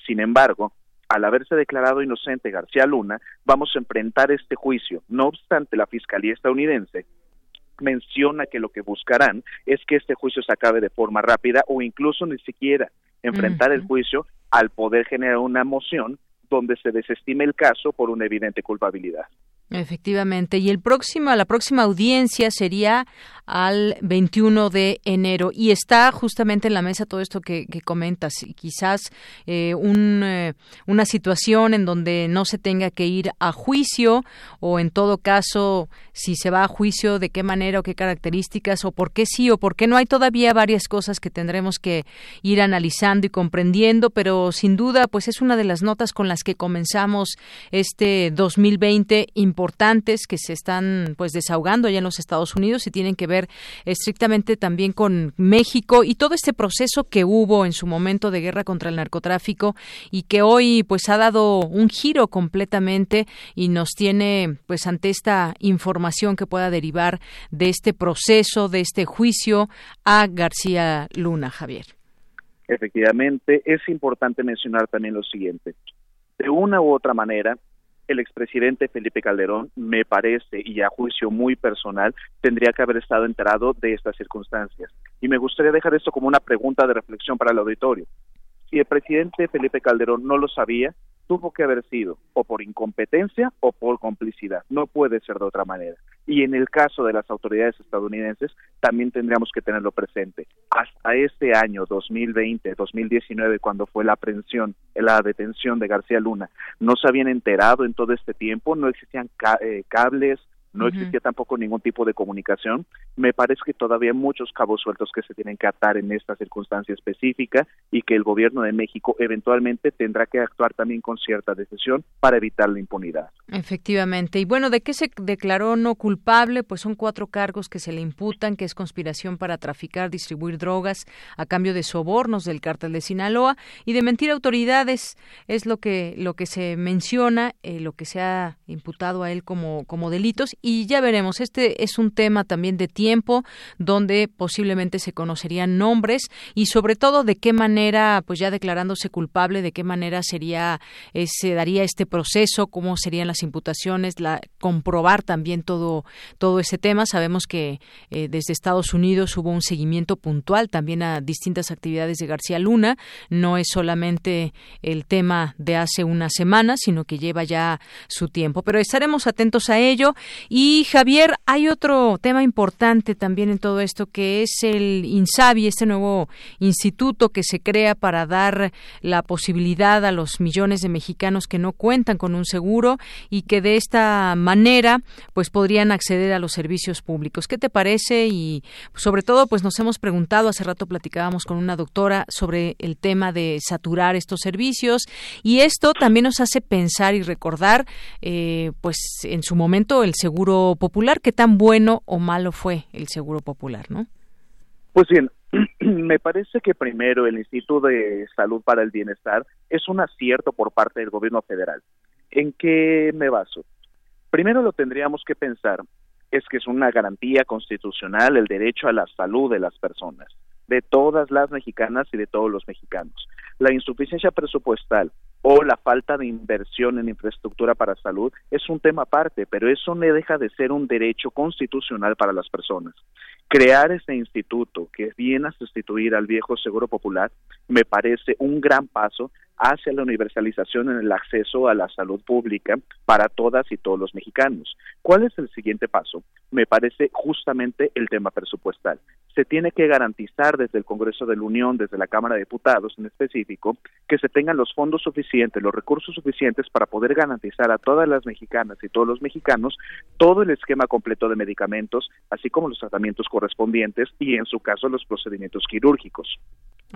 Sin embargo, al haberse declarado inocente García Luna, vamos a enfrentar este juicio. No obstante, la Fiscalía estadounidense menciona que lo que buscarán es que este juicio se acabe de forma rápida o incluso ni siquiera enfrentar el juicio al poder generar una moción donde se desestime el caso por una evidente culpabilidad. Efectivamente. Y el próximo, la próxima audiencia sería al 21 de enero. Y está justamente en la mesa todo esto que, comentas. Quizás eh, un, eh, una situación en donde no se tenga que ir a juicio o en todo caso, si se va a juicio, de qué manera o qué características o por qué sí o por qué no. Hay todavía varias cosas que tendremos que ir analizando y comprendiendo, pero sin duda, pues es una de las notas con las que comenzamos este 2020 importantes que se están pues desahogando allá en los Estados Unidos y tienen que ver estrictamente también con México y todo este proceso que hubo en su momento de guerra contra el narcotráfico y que hoy pues ha dado un giro completamente y nos tiene pues ante esta información que pueda derivar de este proceso, de este juicio a García Luna, Javier. Efectivamente, es importante mencionar también lo siguiente. De una u otra manera, el expresidente Felipe Calderón, me parece, y a juicio muy personal, tendría que haber estado enterado de estas circunstancias. Y me gustaría dejar esto como una pregunta de reflexión para el auditorio. Si el presidente Felipe Calderón no lo sabía, tuvo que haber sido o por incompetencia o por complicidad. No puede ser de otra manera. Y en el caso de las autoridades estadounidenses, también tendríamos que tenerlo presente. Hasta este año 2020, 2019, cuando fue la aprehensión, la detención de García Luna, no se habían enterado en todo este tiempo, no existían eh, cables, no existía tampoco ningún tipo de comunicación. Me parece que todavía hay muchos cabos sueltos que se tienen que atar en esta circunstancia específica y que el gobierno de México eventualmente tendrá que actuar también con cierta decisión para evitar la impunidad. Efectivamente. Y bueno, ¿de qué se declaró no culpable? Pues son cuatro cargos que se le imputan, que es conspiración para traficar, distribuir drogas a cambio de sobornos del cártel de Sinaloa y de mentir a autoridades. Es lo que lo que se menciona, eh, lo que se ha imputado a él como como delitos y ya veremos. Este es un tema también de tiempo donde posiblemente se conocerían nombres y sobre todo de qué manera, pues ya declarándose culpable, de qué manera sería eh, se daría este proceso, cómo serían las imputaciones, la comprobar también todo todo ese tema. Sabemos que eh, desde Estados Unidos hubo un seguimiento puntual también a distintas actividades de García Luna. No es solamente el tema de hace una semana, sino que lleva ya su tiempo. Pero estaremos atentos a ello y Javier, hay otro tema importante también en todo esto que es el INSABI, este nuevo instituto que se crea para dar la posibilidad a los millones de mexicanos que no cuentan con un seguro y que de esta manera pues podrían acceder a los servicios públicos. ¿Qué te parece? Y sobre todo pues nos hemos preguntado, hace rato platicábamos con una doctora sobre el tema de saturar estos servicios y esto también nos hace pensar y recordar eh, pues en su momento el seguro popular, ¿qué tan bueno o malo fue el seguro popular, no? Pues bien, *clears throat* me parece que primero el Instituto de Salud para el Bienestar es un acierto por parte del gobierno federal. ¿En qué me baso? Primero lo tendríamos que pensar es que es una garantía constitucional el derecho a la salud de las personas, de todas las mexicanas y de todos los mexicanos. La insuficiencia presupuestal o la falta de inversión en infraestructura para salud es un tema aparte, pero eso no deja de ser un derecho constitucional para las personas. Crear este instituto que viene a sustituir al viejo Seguro Popular me parece un gran paso hacia la universalización en el acceso a la salud pública para todas y todos los mexicanos. ¿Cuál es el siguiente paso? Me parece justamente el tema presupuestal. Se tiene que garantizar desde el Congreso de la Unión, desde la Cámara de Diputados en específico, que se tengan los fondos suficientes, los recursos suficientes para poder garantizar a todas las mexicanas y todos los mexicanos todo el esquema completo de medicamentos, así como los tratamientos correspondientes y, en su caso, los procedimientos quirúrgicos.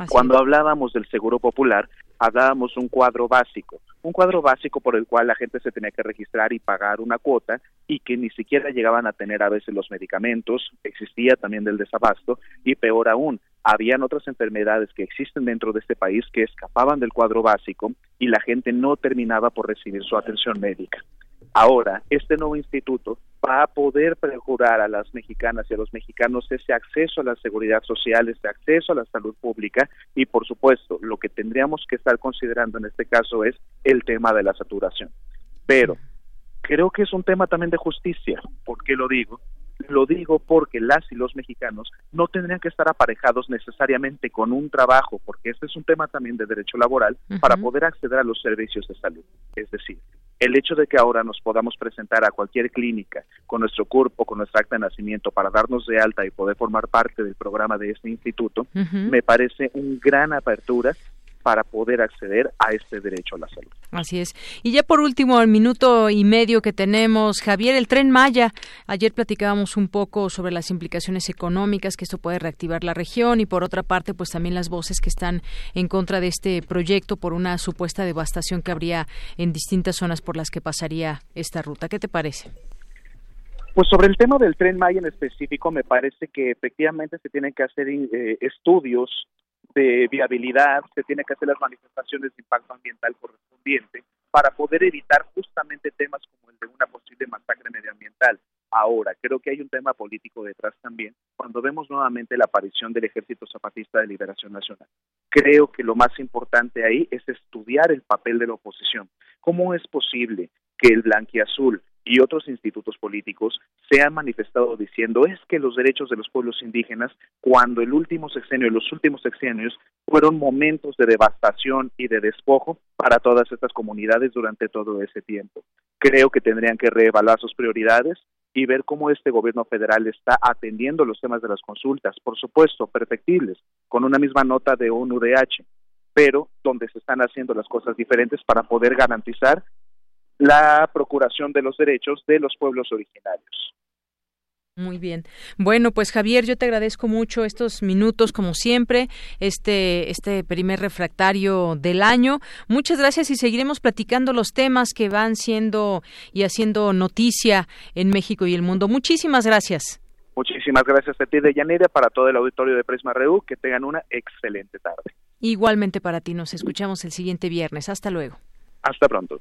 Cuando hablábamos del seguro popular, hablábamos un cuadro básico, un cuadro básico por el cual la gente se tenía que registrar y pagar una cuota y que ni siquiera llegaban a tener a veces los medicamentos, existía también del desabasto y peor aún, habían otras enfermedades que existen dentro de este país que escapaban del cuadro básico y la gente no terminaba por recibir su atención médica. Ahora, este nuevo instituto va a poder prejurar a las mexicanas y a los mexicanos ese acceso a la seguridad social, ese acceso a la salud pública y, por supuesto, lo que tendríamos que estar considerando en este caso es el tema de la saturación. Pero creo que es un tema también de justicia. ¿Por qué lo digo? Lo digo porque las y los mexicanos no tendrían que estar aparejados necesariamente con un trabajo, porque este es un tema también de derecho laboral, para poder acceder a los servicios de salud. Es decir, el hecho de que ahora nos podamos presentar a cualquier clínica con nuestro cuerpo, con nuestra acta de nacimiento para darnos de alta y poder formar parte del programa de este instituto, me parece un gran apertura para poder acceder a este derecho a la salud. Así es. Y ya por último, el minuto y medio que tenemos, Javier, el tren Maya. Ayer platicábamos un poco sobre las implicaciones económicas que esto puede reactivar la región y por otra parte, pues también las voces que están en contra de este proyecto por una supuesta devastación que habría en distintas zonas por las que pasaría esta ruta. ¿Qué te parece? Pues sobre el tema del tren Maya en específico, me parece que efectivamente se tienen que hacer eh, estudios de viabilidad, se tiene que hacer las manifestaciones de impacto ambiental correspondiente para poder evitar justamente temas como el de una posible masacre medioambiental. Ahora, creo que hay un tema político detrás también, cuando vemos nuevamente la aparición del Ejército Zapatista de Liberación Nacional. Creo que lo más importante ahí es estudiar el papel de la oposición. ¿Cómo es posible que el blanquiazul y otros institutos políticos se han manifestado diciendo es que los derechos de los pueblos indígenas, cuando el último sexenio y los últimos sexenios fueron momentos de devastación y de despojo para todas estas comunidades durante todo ese tiempo. Creo que tendrían que reevaluar sus prioridades y ver cómo este gobierno federal está atendiendo los temas de las consultas, por supuesto, perfectibles, con una misma nota de ONU-DH, pero donde se están haciendo las cosas diferentes para poder garantizar la procuración de los derechos de los pueblos originarios. Muy bien. Bueno, pues Javier, yo te agradezco mucho estos minutos, como siempre, este, este primer refractario del año. Muchas gracias y seguiremos platicando los temas que van siendo y haciendo noticia en México y el mundo. Muchísimas gracias. Muchísimas gracias a ti, Deyanira, para todo el auditorio de Prisma Reú. Que tengan una excelente tarde. Igualmente para ti. Nos escuchamos el siguiente viernes. Hasta luego. Hasta pronto.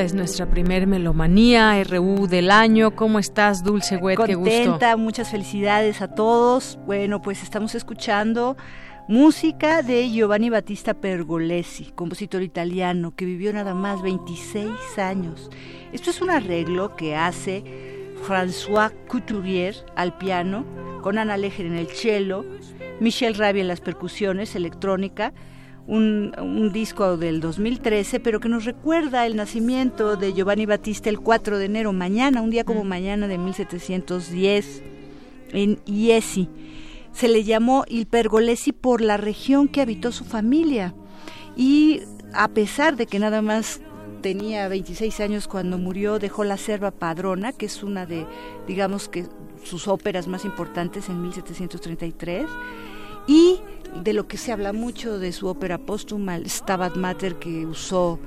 Esta es nuestra primer melomanía RU del año. ¿Cómo estás, Dulce Wet? Qué gusto. muchas felicidades a todos. Bueno, pues estamos escuchando música de Giovanni Battista Pergolesi, compositor italiano que vivió nada más 26 años. Esto es un arreglo que hace François Couturier al piano, con Ana Leger en el cello, Michel Rabi en las percusiones, electrónica, un, disco del 2013, pero que nos recuerda el nacimiento de Giovanni Battista el 4 de enero, mañana, un día como mm. mañana de 1710, en Iesi. Se le llamó Il Pergolesi por la región que habitó su familia. Y a pesar de que nada más tenía 26 años cuando murió, dejó la Serva Padrona, que es una de, digamos que, sus óperas más importantes en 1733 y de lo que se habla mucho de su ópera póstuma, el Stabat Mater que usó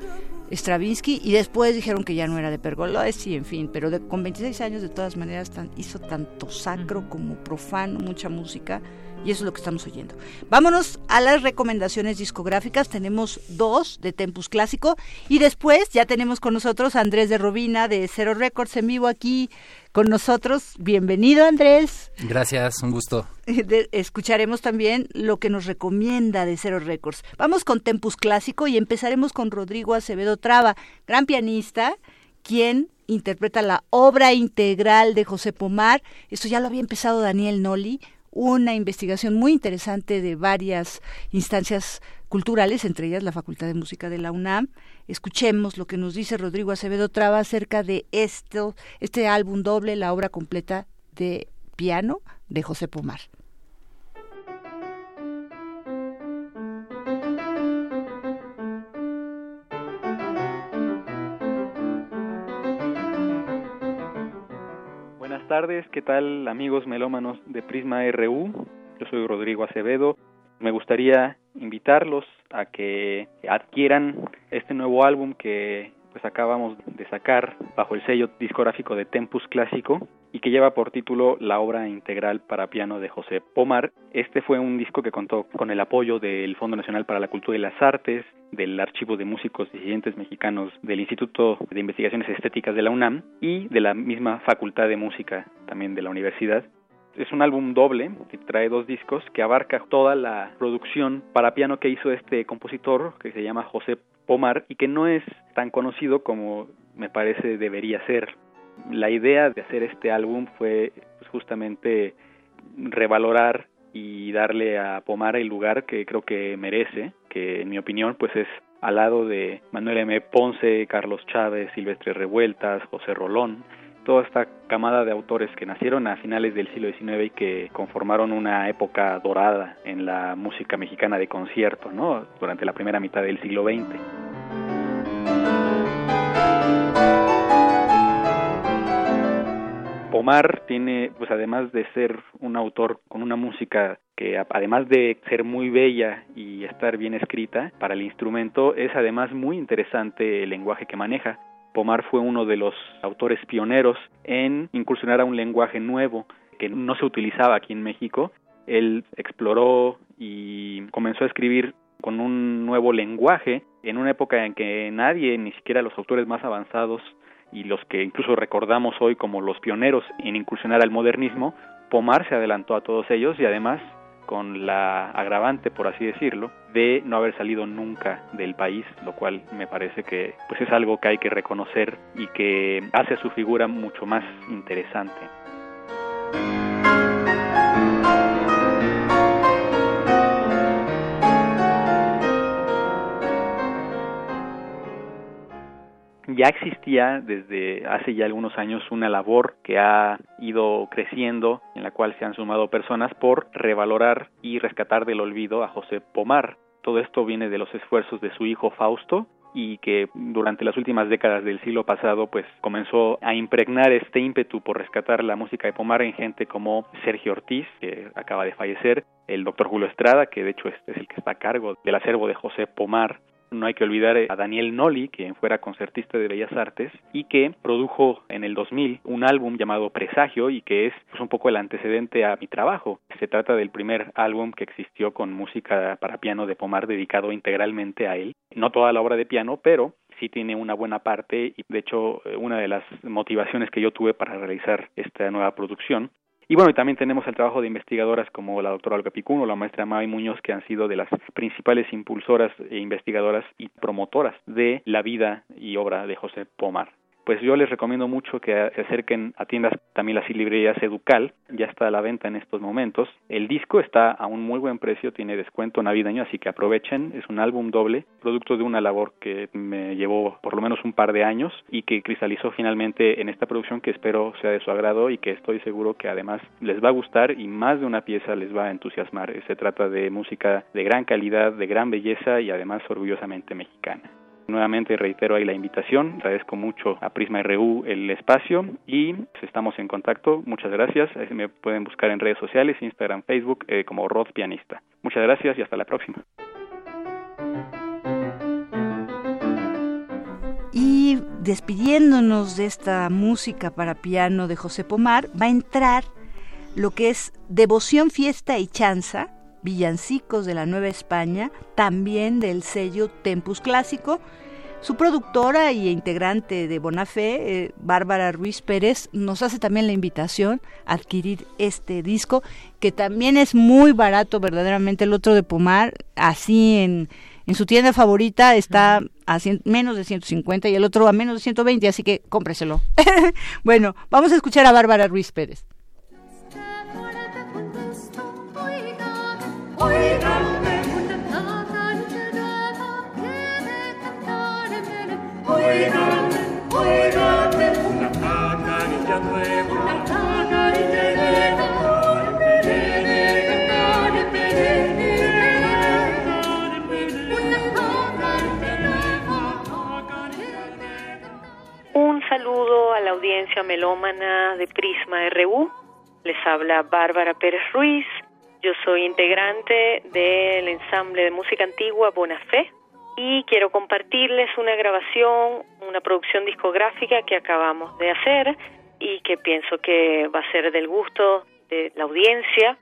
Stravinsky y después dijeron que ya no era de Pergolesi, en fin, pero con 26 años de todas maneras hizo tanto sacro como profano, mucha música Y eso es lo que estamos oyendo. Vámonos a las recomendaciones discográficas. Tenemos dos de Tempus Clásico. Y después ya tenemos con nosotros a Andrés de Robina de Cero Records en vivo aquí con nosotros. Bienvenido Andrés. Gracias, un gusto. escucharemos también lo que nos recomienda de Cero Records. Vamos con Tempus Clásico y empezaremos con Rodrigo Acevedo Traba, gran pianista, quien interpreta la obra integral de José Pomar. Esto ya lo había empezado Daniel Noli, una investigación muy interesante de varias instancias culturales, entre ellas la Facultad de Música de la UNAM. Escuchemos lo que nos dice Rodrigo Acevedo Traba acerca de esto, este álbum doble, la obra completa de piano de José Pomar. Buenas tardes, ¿qué tal amigos melómanos de Prisma RU? Yo soy Rodrigo Acevedo. Me gustaría invitarlos a que adquieran este nuevo álbum que pues acabamos de sacar bajo el sello discográfico de Tempus Clásico y que lleva por título La obra integral para piano de José Pomar. Este fue un disco que contó con el apoyo del Fondo Nacional para la Cultura y las Artes, del Archivo de Músicos Disidentes Mexicanos del Instituto de Investigaciones Estéticas de la UNAM y de la misma Facultad de Música también de la universidad. Es un álbum doble que trae dos discos que abarca toda la producción para piano que hizo este compositor que se llama José Pomar y que no es tan conocido como me parece debería ser. La idea de hacer este álbum fue pues, justamente revalorar y darle a Pomar el lugar que creo que merece, que en mi opinión pues es al lado de Manuel M. Ponce, Carlos Chávez, Silvestre Revueltas, José Rolón, toda esta camada de autores que nacieron a finales del siglo XIX y que conformaron una época dorada en la música mexicana de concierto, ¿no? Durante la primera mitad del siglo XX. Pomar tiene, pues además de ser un autor con una música que además de ser muy bella y estar bien escrita para el instrumento, es además muy interesante el lenguaje que maneja. Pomar fue uno de los autores pioneros en incursionar a un lenguaje nuevo que no se utilizaba aquí en México. Él exploró y comenzó a escribir con un nuevo lenguaje en una época en que nadie, ni siquiera los autores más avanzados y los que incluso recordamos hoy como los pioneros en incursionar al modernismo, Pomar se adelantó a todos ellos y además con la agravante, por así decirlo, de no haber salido nunca del país, lo cual me parece que pues es algo que hay que reconocer y que hace a su figura mucho más interesante. Ya existía desde hace ya algunos años una labor que ha ido creciendo en la cual se han sumado personas por revalorar y rescatar del olvido a José Pomar. Todo esto viene de los esfuerzos de su hijo Fausto y que durante las últimas décadas del siglo pasado pues comenzó a impregnar este ímpetu por rescatar la música de Pomar en gente como Sergio Ortiz, que acaba de fallecer, el doctor Julio Estrada, que de hecho es, el que está a cargo del acervo de José Pomar, no hay que olvidar a Daniel Noli, quien fuera concertista de Bellas Artes y que produjo en el 2000 un álbum llamado Presagio y que es pues, un poco el antecedente a mi trabajo. Se trata del primer álbum que existió con música para piano de Pomar dedicado integralmente a él. No toda la obra de piano, pero sí tiene una buena parte y de hecho una de las motivaciones que yo tuve para realizar esta nueva producción y bueno, y también tenemos el trabajo de investigadoras como la doctora Olga Picuno, la maestra Mavi Muñoz, que han sido de las principales impulsoras e investigadoras y promotoras de la vida y obra de José Pomar pues yo les recomiendo mucho que se acerquen a tiendas, también las librerías Educal, ya está a la venta en estos momentos. El disco está a un muy buen precio, tiene descuento navideño, así que aprovechen, es un álbum doble, producto de una labor que me llevó por lo menos un par de años y que cristalizó finalmente en esta producción que espero sea de su agrado y que estoy seguro que además les va a gustar y más de una pieza les va a entusiasmar. Se trata de música de gran calidad, de gran belleza y además orgullosamente mexicana. Nuevamente reitero ahí la invitación, agradezco mucho a Prisma RU el espacio y estamos en contacto. Muchas gracias. Me pueden buscar en redes sociales, Instagram, Facebook eh, como Rod Pianista. Muchas gracias y hasta la próxima. Y despidiéndonos de esta música para piano de José Pomar, va a entrar lo que es Devoción, Fiesta y Chanza, villancicos de la Nueva España, también del sello Tempus Clásico. Su productora y integrante de Bonafé, eh, Bárbara Ruiz Pérez, nos hace también la invitación a adquirir este disco, que también es muy barato, verdaderamente. El otro de Pomar, así en, en su tienda favorita, está a menos de 150 y el otro a menos de 120, así que cómpreselo. *laughs* bueno, vamos a escuchar a Bárbara Ruiz Pérez. Melómana de Prisma RU. Les habla Bárbara Pérez Ruiz. Yo soy integrante del ensamble de música antigua Bonafé y quiero compartirles una grabación, una producción discográfica que acabamos de hacer y que pienso que va a ser del gusto de la audiencia.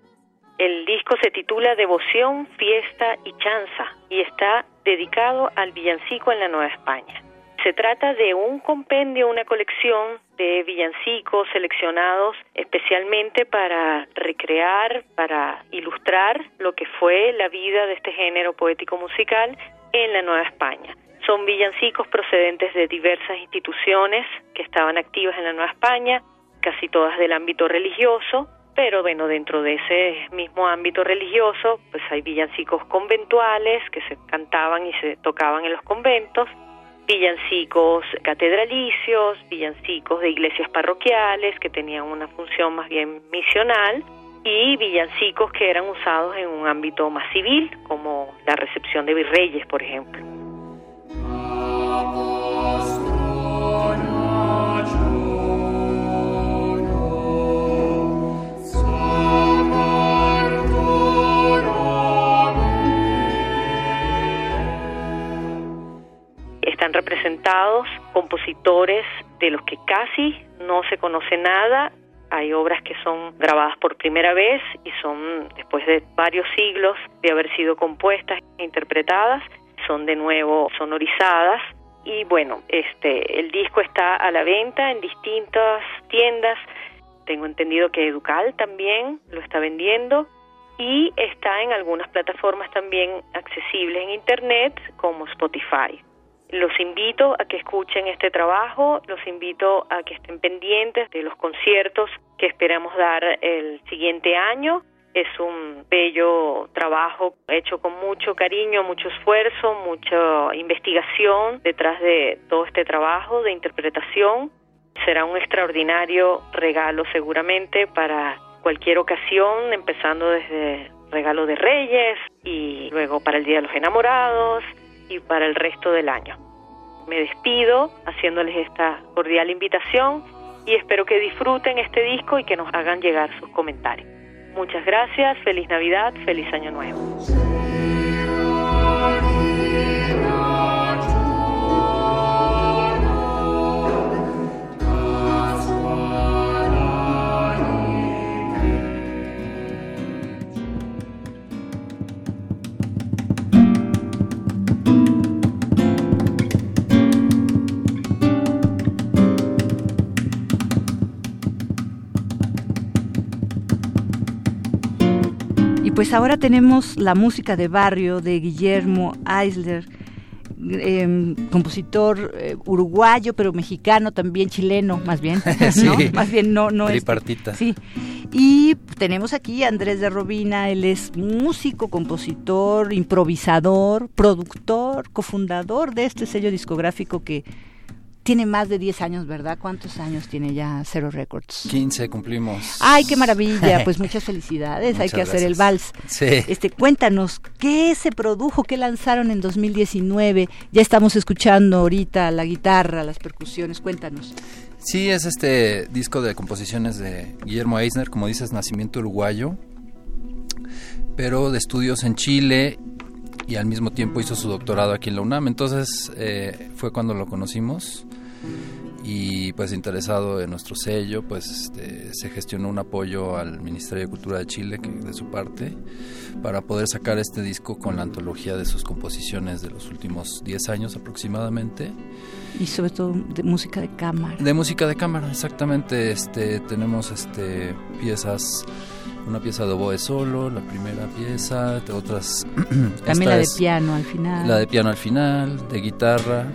El disco se titula Devoción, Fiesta y Chanza y está dedicado al villancico en la Nueva España. Se trata de un compendio, una colección de villancicos seleccionados especialmente para recrear, para ilustrar lo que fue la vida de este género poético musical en la Nueva España. Son villancicos procedentes de diversas instituciones que estaban activas en la Nueva España, casi todas del ámbito religioso, pero bueno, dentro de ese mismo ámbito religioso, pues hay villancicos conventuales que se cantaban y se tocaban en los conventos, villancicos catedralicios, villancicos de iglesias parroquiales que tenían una función más bien misional y villancicos que eran usados en un ámbito más civil, como la recepción de virreyes, por ejemplo. Están representados compositores de los que casi no se conoce nada hay obras que son grabadas por primera vez y son después de varios siglos de haber sido compuestas e interpretadas, son de nuevo sonorizadas y bueno, este el disco está a la venta en distintas tiendas. Tengo entendido que Educal también lo está vendiendo y está en algunas plataformas también accesibles en internet como Spotify. Los invito a que escuchen este trabajo, los invito a que estén pendientes de los conciertos que esperamos dar el siguiente año. Es un bello trabajo hecho con mucho cariño, mucho esfuerzo, mucha investigación detrás de todo este trabajo de interpretación. Será un extraordinario regalo seguramente para cualquier ocasión, empezando desde regalo de Reyes y luego para el Día de los Enamorados y para el resto del año. Me despido haciéndoles esta cordial invitación y espero que disfruten este disco y que nos hagan llegar sus comentarios. Muchas gracias, feliz Navidad, feliz Año Nuevo. Pues ahora tenemos la música de barrio de Guillermo Eisler, em, compositor eh, uruguayo, pero mexicano, también chileno, más bien, *laughs* ¿no? Más bien no, no es. Tripartita. Sí. Y tenemos aquí a Andrés de Robina, él es músico, compositor, improvisador, productor, cofundador de este sello discográfico que tiene más de 10 años, ¿verdad? ¿Cuántos años tiene ya Zero Records? 15 cumplimos. Ay, qué maravilla. *laughs* Pues muchas felicidades. Hay que hacer el vals. Sí. Este, cuéntanos, ¿qué se produjo? ¿Qué lanzaron en 2019? Ya estamos escuchando ahorita la guitarra, las percusiones. Cuéntanos. Sí, es este disco de composiciones de Guillermo Eisner, como dices, nacimiento uruguayo, pero de estudios en Chile y al mismo tiempo hizo su doctorado aquí en la UNAM. Entonces eh, fue cuando lo conocimos y pues interesado en nuestro sello, pues este, se gestionó un apoyo al Ministerio de Cultura de Chile que, de su parte para poder sacar este disco con la antología de sus composiciones de los últimos 10 años aproximadamente. Y sobre todo de música de cámara. De música de cámara, exactamente. Este, tenemos este, piezas una pieza de oboe solo, la primera pieza, de otras... *clears throat* También la de piano al final. La de piano al final, de guitarra,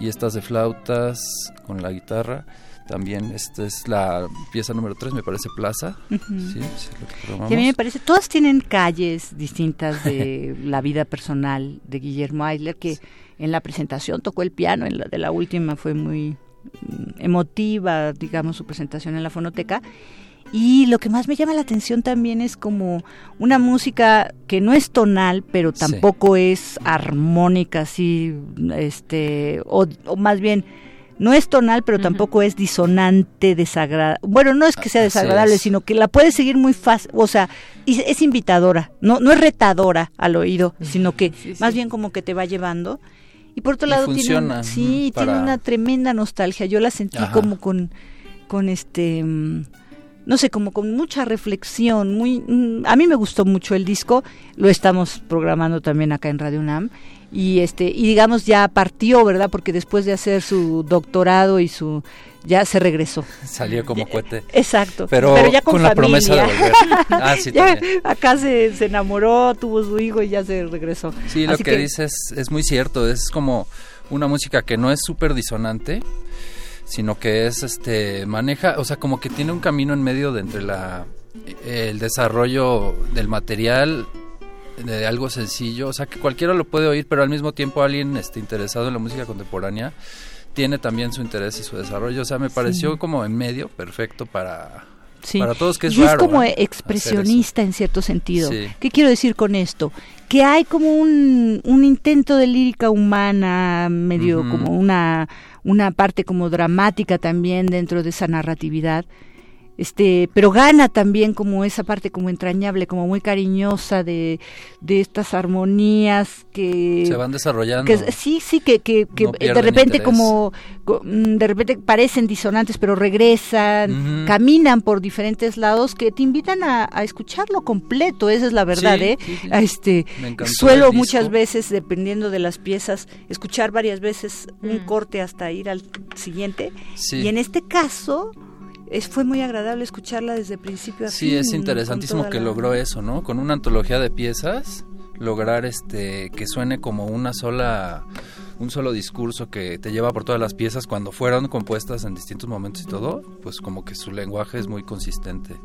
y estas de flautas con la guitarra. También esta es la pieza número 3, me parece Plaza. sí, a mí me parece, todas tienen calles distintas de *laughs* la vida personal de Guillermo Eisler, que en la presentación tocó el piano, en la de la última fue muy mm, emotiva, digamos, su presentación en la fonoteca. Y lo que más me llama la atención también es como una música que no es tonal, pero tampoco es armónica, así, este, o, más bien, no es tonal, pero tampoco es disonante, desagradable. Bueno, no es que sea desagradable, sino que la puedes seguir muy fácil, o sea, es invitadora, no, no es retadora al oído, sino que más bien como que te va llevando. Y por otro lado, tiene, sí, tiene una tremenda nostalgia. Yo la sentí como con, con este mm, no sé, como con mucha reflexión, muy mm, a mí me gustó mucho el disco, lo estamos programando también acá en Radio UNAM y este y digamos ya partió, ¿verdad? Porque después de hacer su doctorado y su ya se regresó. *laughs* Salió como cohete. Exacto. Pero, ya con, la promesa de volver. Ah, sí, *laughs* acá se, se, enamoró, tuvo su hijo y ya se regresó. Sí, lo que, dices es muy cierto, es como una música que no es súper disonante, sino que es este maneja, o sea, como que tiene un camino en medio de entre la el desarrollo del material de algo sencillo, o sea, que cualquiera lo puede oír, pero al mismo tiempo alguien este interesado en la música contemporánea tiene también su interés y su desarrollo, o sea, me pareció como en medio perfecto para para todos que es y es como expresionista en cierto sentido. ¿Qué quiero decir con esto? Que hay como un, un intento de lírica humana, medio como una una parte como dramática también dentro de esa narratividad este pero gana también como esa parte como entrañable como muy cariñosa de, de estas armonías que se van desarrollando. sí sí que, que, de repente como mm, de repente parecen disonantes pero regresan caminan por diferentes lados que te invitan a, escucharlo completo esa es la verdad eh este suelo muchas veces dependiendo de las piezas escuchar varias veces un corte hasta ir al siguiente. Y en este caso es, fue muy agradable escucharla desde principio a fin. Sí, es interesantísimo que logró eso, ¿no? Con una antología de piezas, lograr este que suene como una sola un solo discurso que te lleva por todas las piezas cuando fueron compuestas en distintos momentos y todo, pues como que su lenguaje es muy consistente.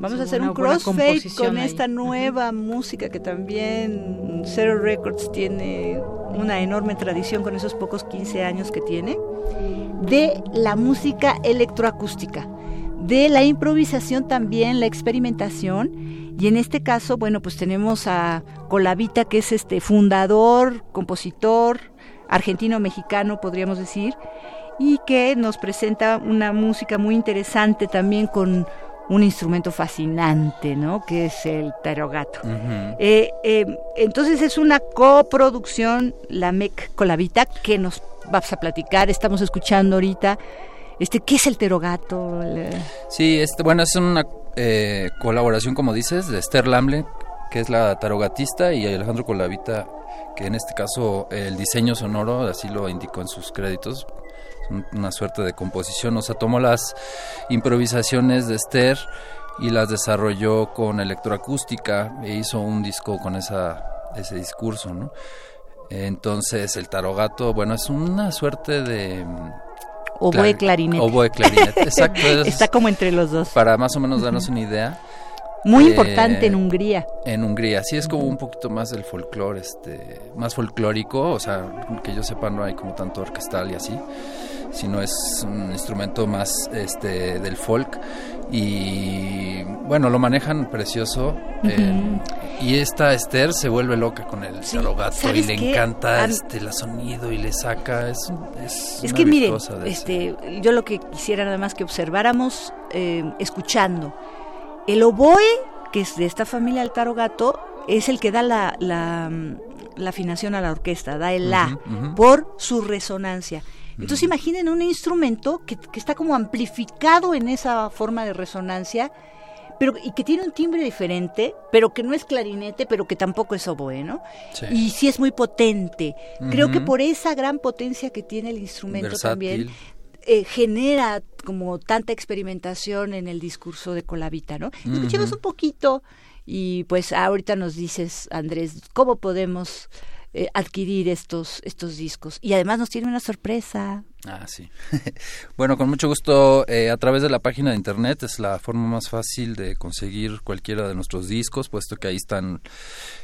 Vamos a hacer un crossfade con esta nueva música que también Zero Records tiene una enorme tradición con esos pocos 15 años que tiene de la música electroacústica de la improvisación también, la experimentación. Y en este caso, bueno, pues tenemos a Colavita, que es este fundador, compositor, argentino-mexicano, podríamos decir, y que nos presenta una música muy interesante también con un instrumento fascinante, ¿no? Que es el tarogato. Eh, eh, entonces es una coproducción, la MEC Colavita, que nos vas a platicar. Estamos escuchando ahorita este, ¿Qué es el Terogato? Sí, este, bueno, es una eh, colaboración, como dices, de Esther Lamble, que es la tarogatista, y Alejandro Colavita, que en este caso el diseño sonoro, así lo indicó en sus créditos, una suerte de composición, o sea, tomó las improvisaciones de Esther y las desarrolló con electroacústica e hizo un disco con esa, ese discurso, ¿no? Entonces el tarogato, bueno, es una suerte de Oboe clarinete. Oboe clarinete, exacto. *laughs* Está como entre los dos. Para más o menos darnos una idea. Muy eh, importante en Hungría. En Hungría, sí es como un poquito más del folclore, este, más folclórico, o sea, que yo sepa no hay como tanto orquestal y así, sino es un instrumento más este del folk y bueno, lo manejan precioso. Eh, y esta Esther se vuelve loca con el sí, y le encanta este el sonido y le saca. Es, es, es que mire, este, yo lo que quisiera nada más que observáramos eh, escuchando. El oboe, que es de esta familia del tarogato, es el que da la, la, afinación a la orquesta, da el la, por su resonancia Entonces imaginen un instrumento que, que está como amplificado en esa forma de resonancia pero y que tiene un timbre diferente, pero que no es clarinete, pero que tampoco es oboe, ¿no? Y sí es muy potente. Creo que por esa gran potencia que tiene el instrumento también eh, genera como tanta experimentación en el discurso de Colavita, ¿no? Escuchemos un poquito y pues ahorita nos dices, Andrés, cómo podemos eh, adquirir estos, estos discos. Y además nos tiene una sorpresa. Ah, sí. *laughs* bueno, con mucho gusto, eh, a través de la página de internet es la forma más fácil de conseguir cualquiera de nuestros discos, puesto que ahí están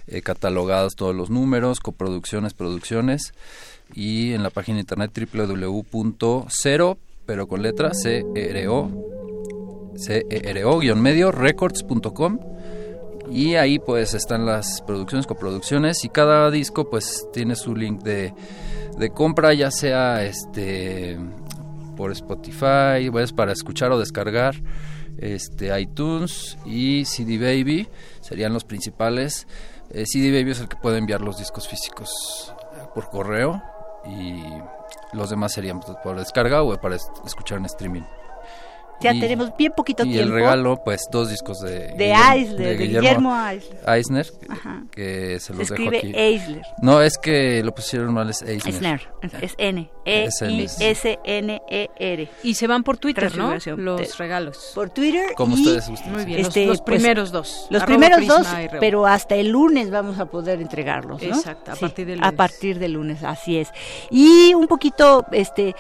eh, catalogados todos los números, coproducciones, producciones, y en la página de internet www.cero, pero con letra, c r o c e r o medio records.com y ahí pues están las producciones, coproducciones y cada disco pues tiene su link de, de compra ya sea este por Spotify, pues para escuchar o descargar este iTunes y CD Baby serían los principales. Eh, CD Baby es el que puede enviar los discos físicos por correo y los demás serían por descarga o para escuchar en streaming. Ya tenemos bien poquito tiempo. Y el regalo, pues, dos discos de... De Eisler, de Guillermo, Eisler. Eisner, que se los se dejo aquí. Eisler. No, es que lo pusieron mal, es Eisner. Eisner, es N. E-I-S-N-E-R. Y se van por Twitter, ¿no? Los regalos. Por Twitter. Como ustedes gusten. Muy bien, este, los, pues, primeros dos. Los primeros dos, pero hasta el lunes vamos a poder entregarlos, ¿no? Exacto, a partir del lunes. A partir del lunes, así es. Y un poquito, este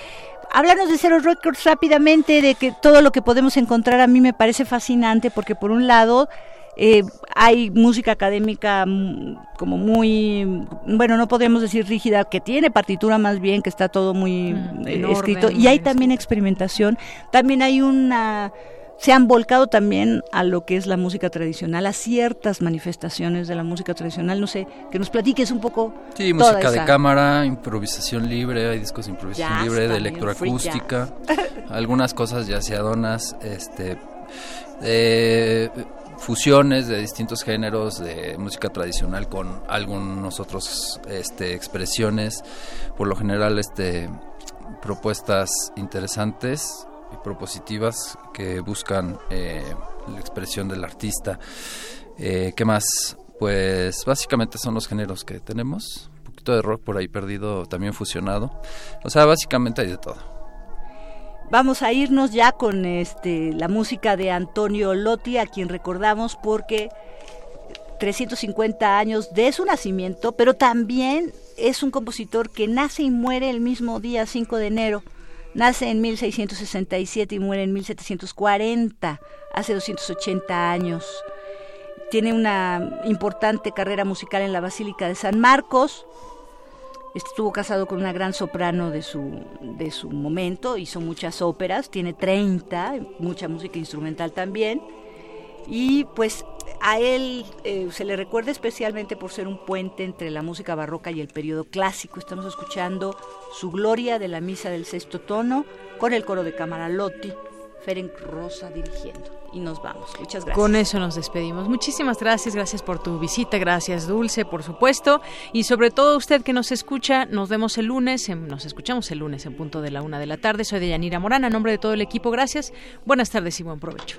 háblanos de Zero Records rápidamente, de que todo lo que podemos encontrar. A mí me parece fascinante porque por un lado eh, hay música académica mm, como muy, bueno, no podríamos decir rígida, que tiene partitura más bien, que está todo muy mm, eh, escrito, y hay también experimentación, también hay una se han volcado también a lo que es la música tradicional, a ciertas manifestaciones de la música tradicional. No sé, que nos platiques un poco. Sí, música de cámara, improvisación libre, hay discos de improvisación libre, de electroacústica, *laughs* algunas cosas yaceadonas, este, fusiones de distintos géneros de música tradicional con algunos otros este, expresiones, por lo general este, propuestas interesantes propositivas que buscan eh, la expresión del artista. Eh, ¿Qué más? Pues básicamente son los géneros que tenemos. Un poquito de rock por ahí perdido, también fusionado. O sea, básicamente hay de todo. Vamos a irnos ya con este la música de Antonio Lotti, a quien recordamos porque 350 años de su nacimiento, pero también es un compositor que nace y muere el mismo día 5 de enero Nace en 1667 y muere en 1740, hace 280 años. Tiene una importante carrera musical en la Basílica de San Marcos. Estuvo casado con una gran soprano de su, de su momento, hizo muchas óperas, tiene 30, mucha música instrumental también. Y pues a él eh, se le recuerda especialmente por ser un puente entre la música barroca y el periodo clásico. Estamos escuchando su Gloria de la Misa del Sexto Tono con el coro de Camaralotti, Ferenc Rosa dirigiendo. Y nos vamos. Muchas gracias. Con eso nos despedimos. Muchísimas gracias. Gracias por tu visita. Gracias, Dulce, por supuesto. Y sobre todo usted que nos escucha, nos vemos el lunes. nos escuchamos el lunes en punto de la una de la tarde. Soy Deyanira Morán. A nombre de todo el equipo, gracias. Buenas tardes y buen provecho.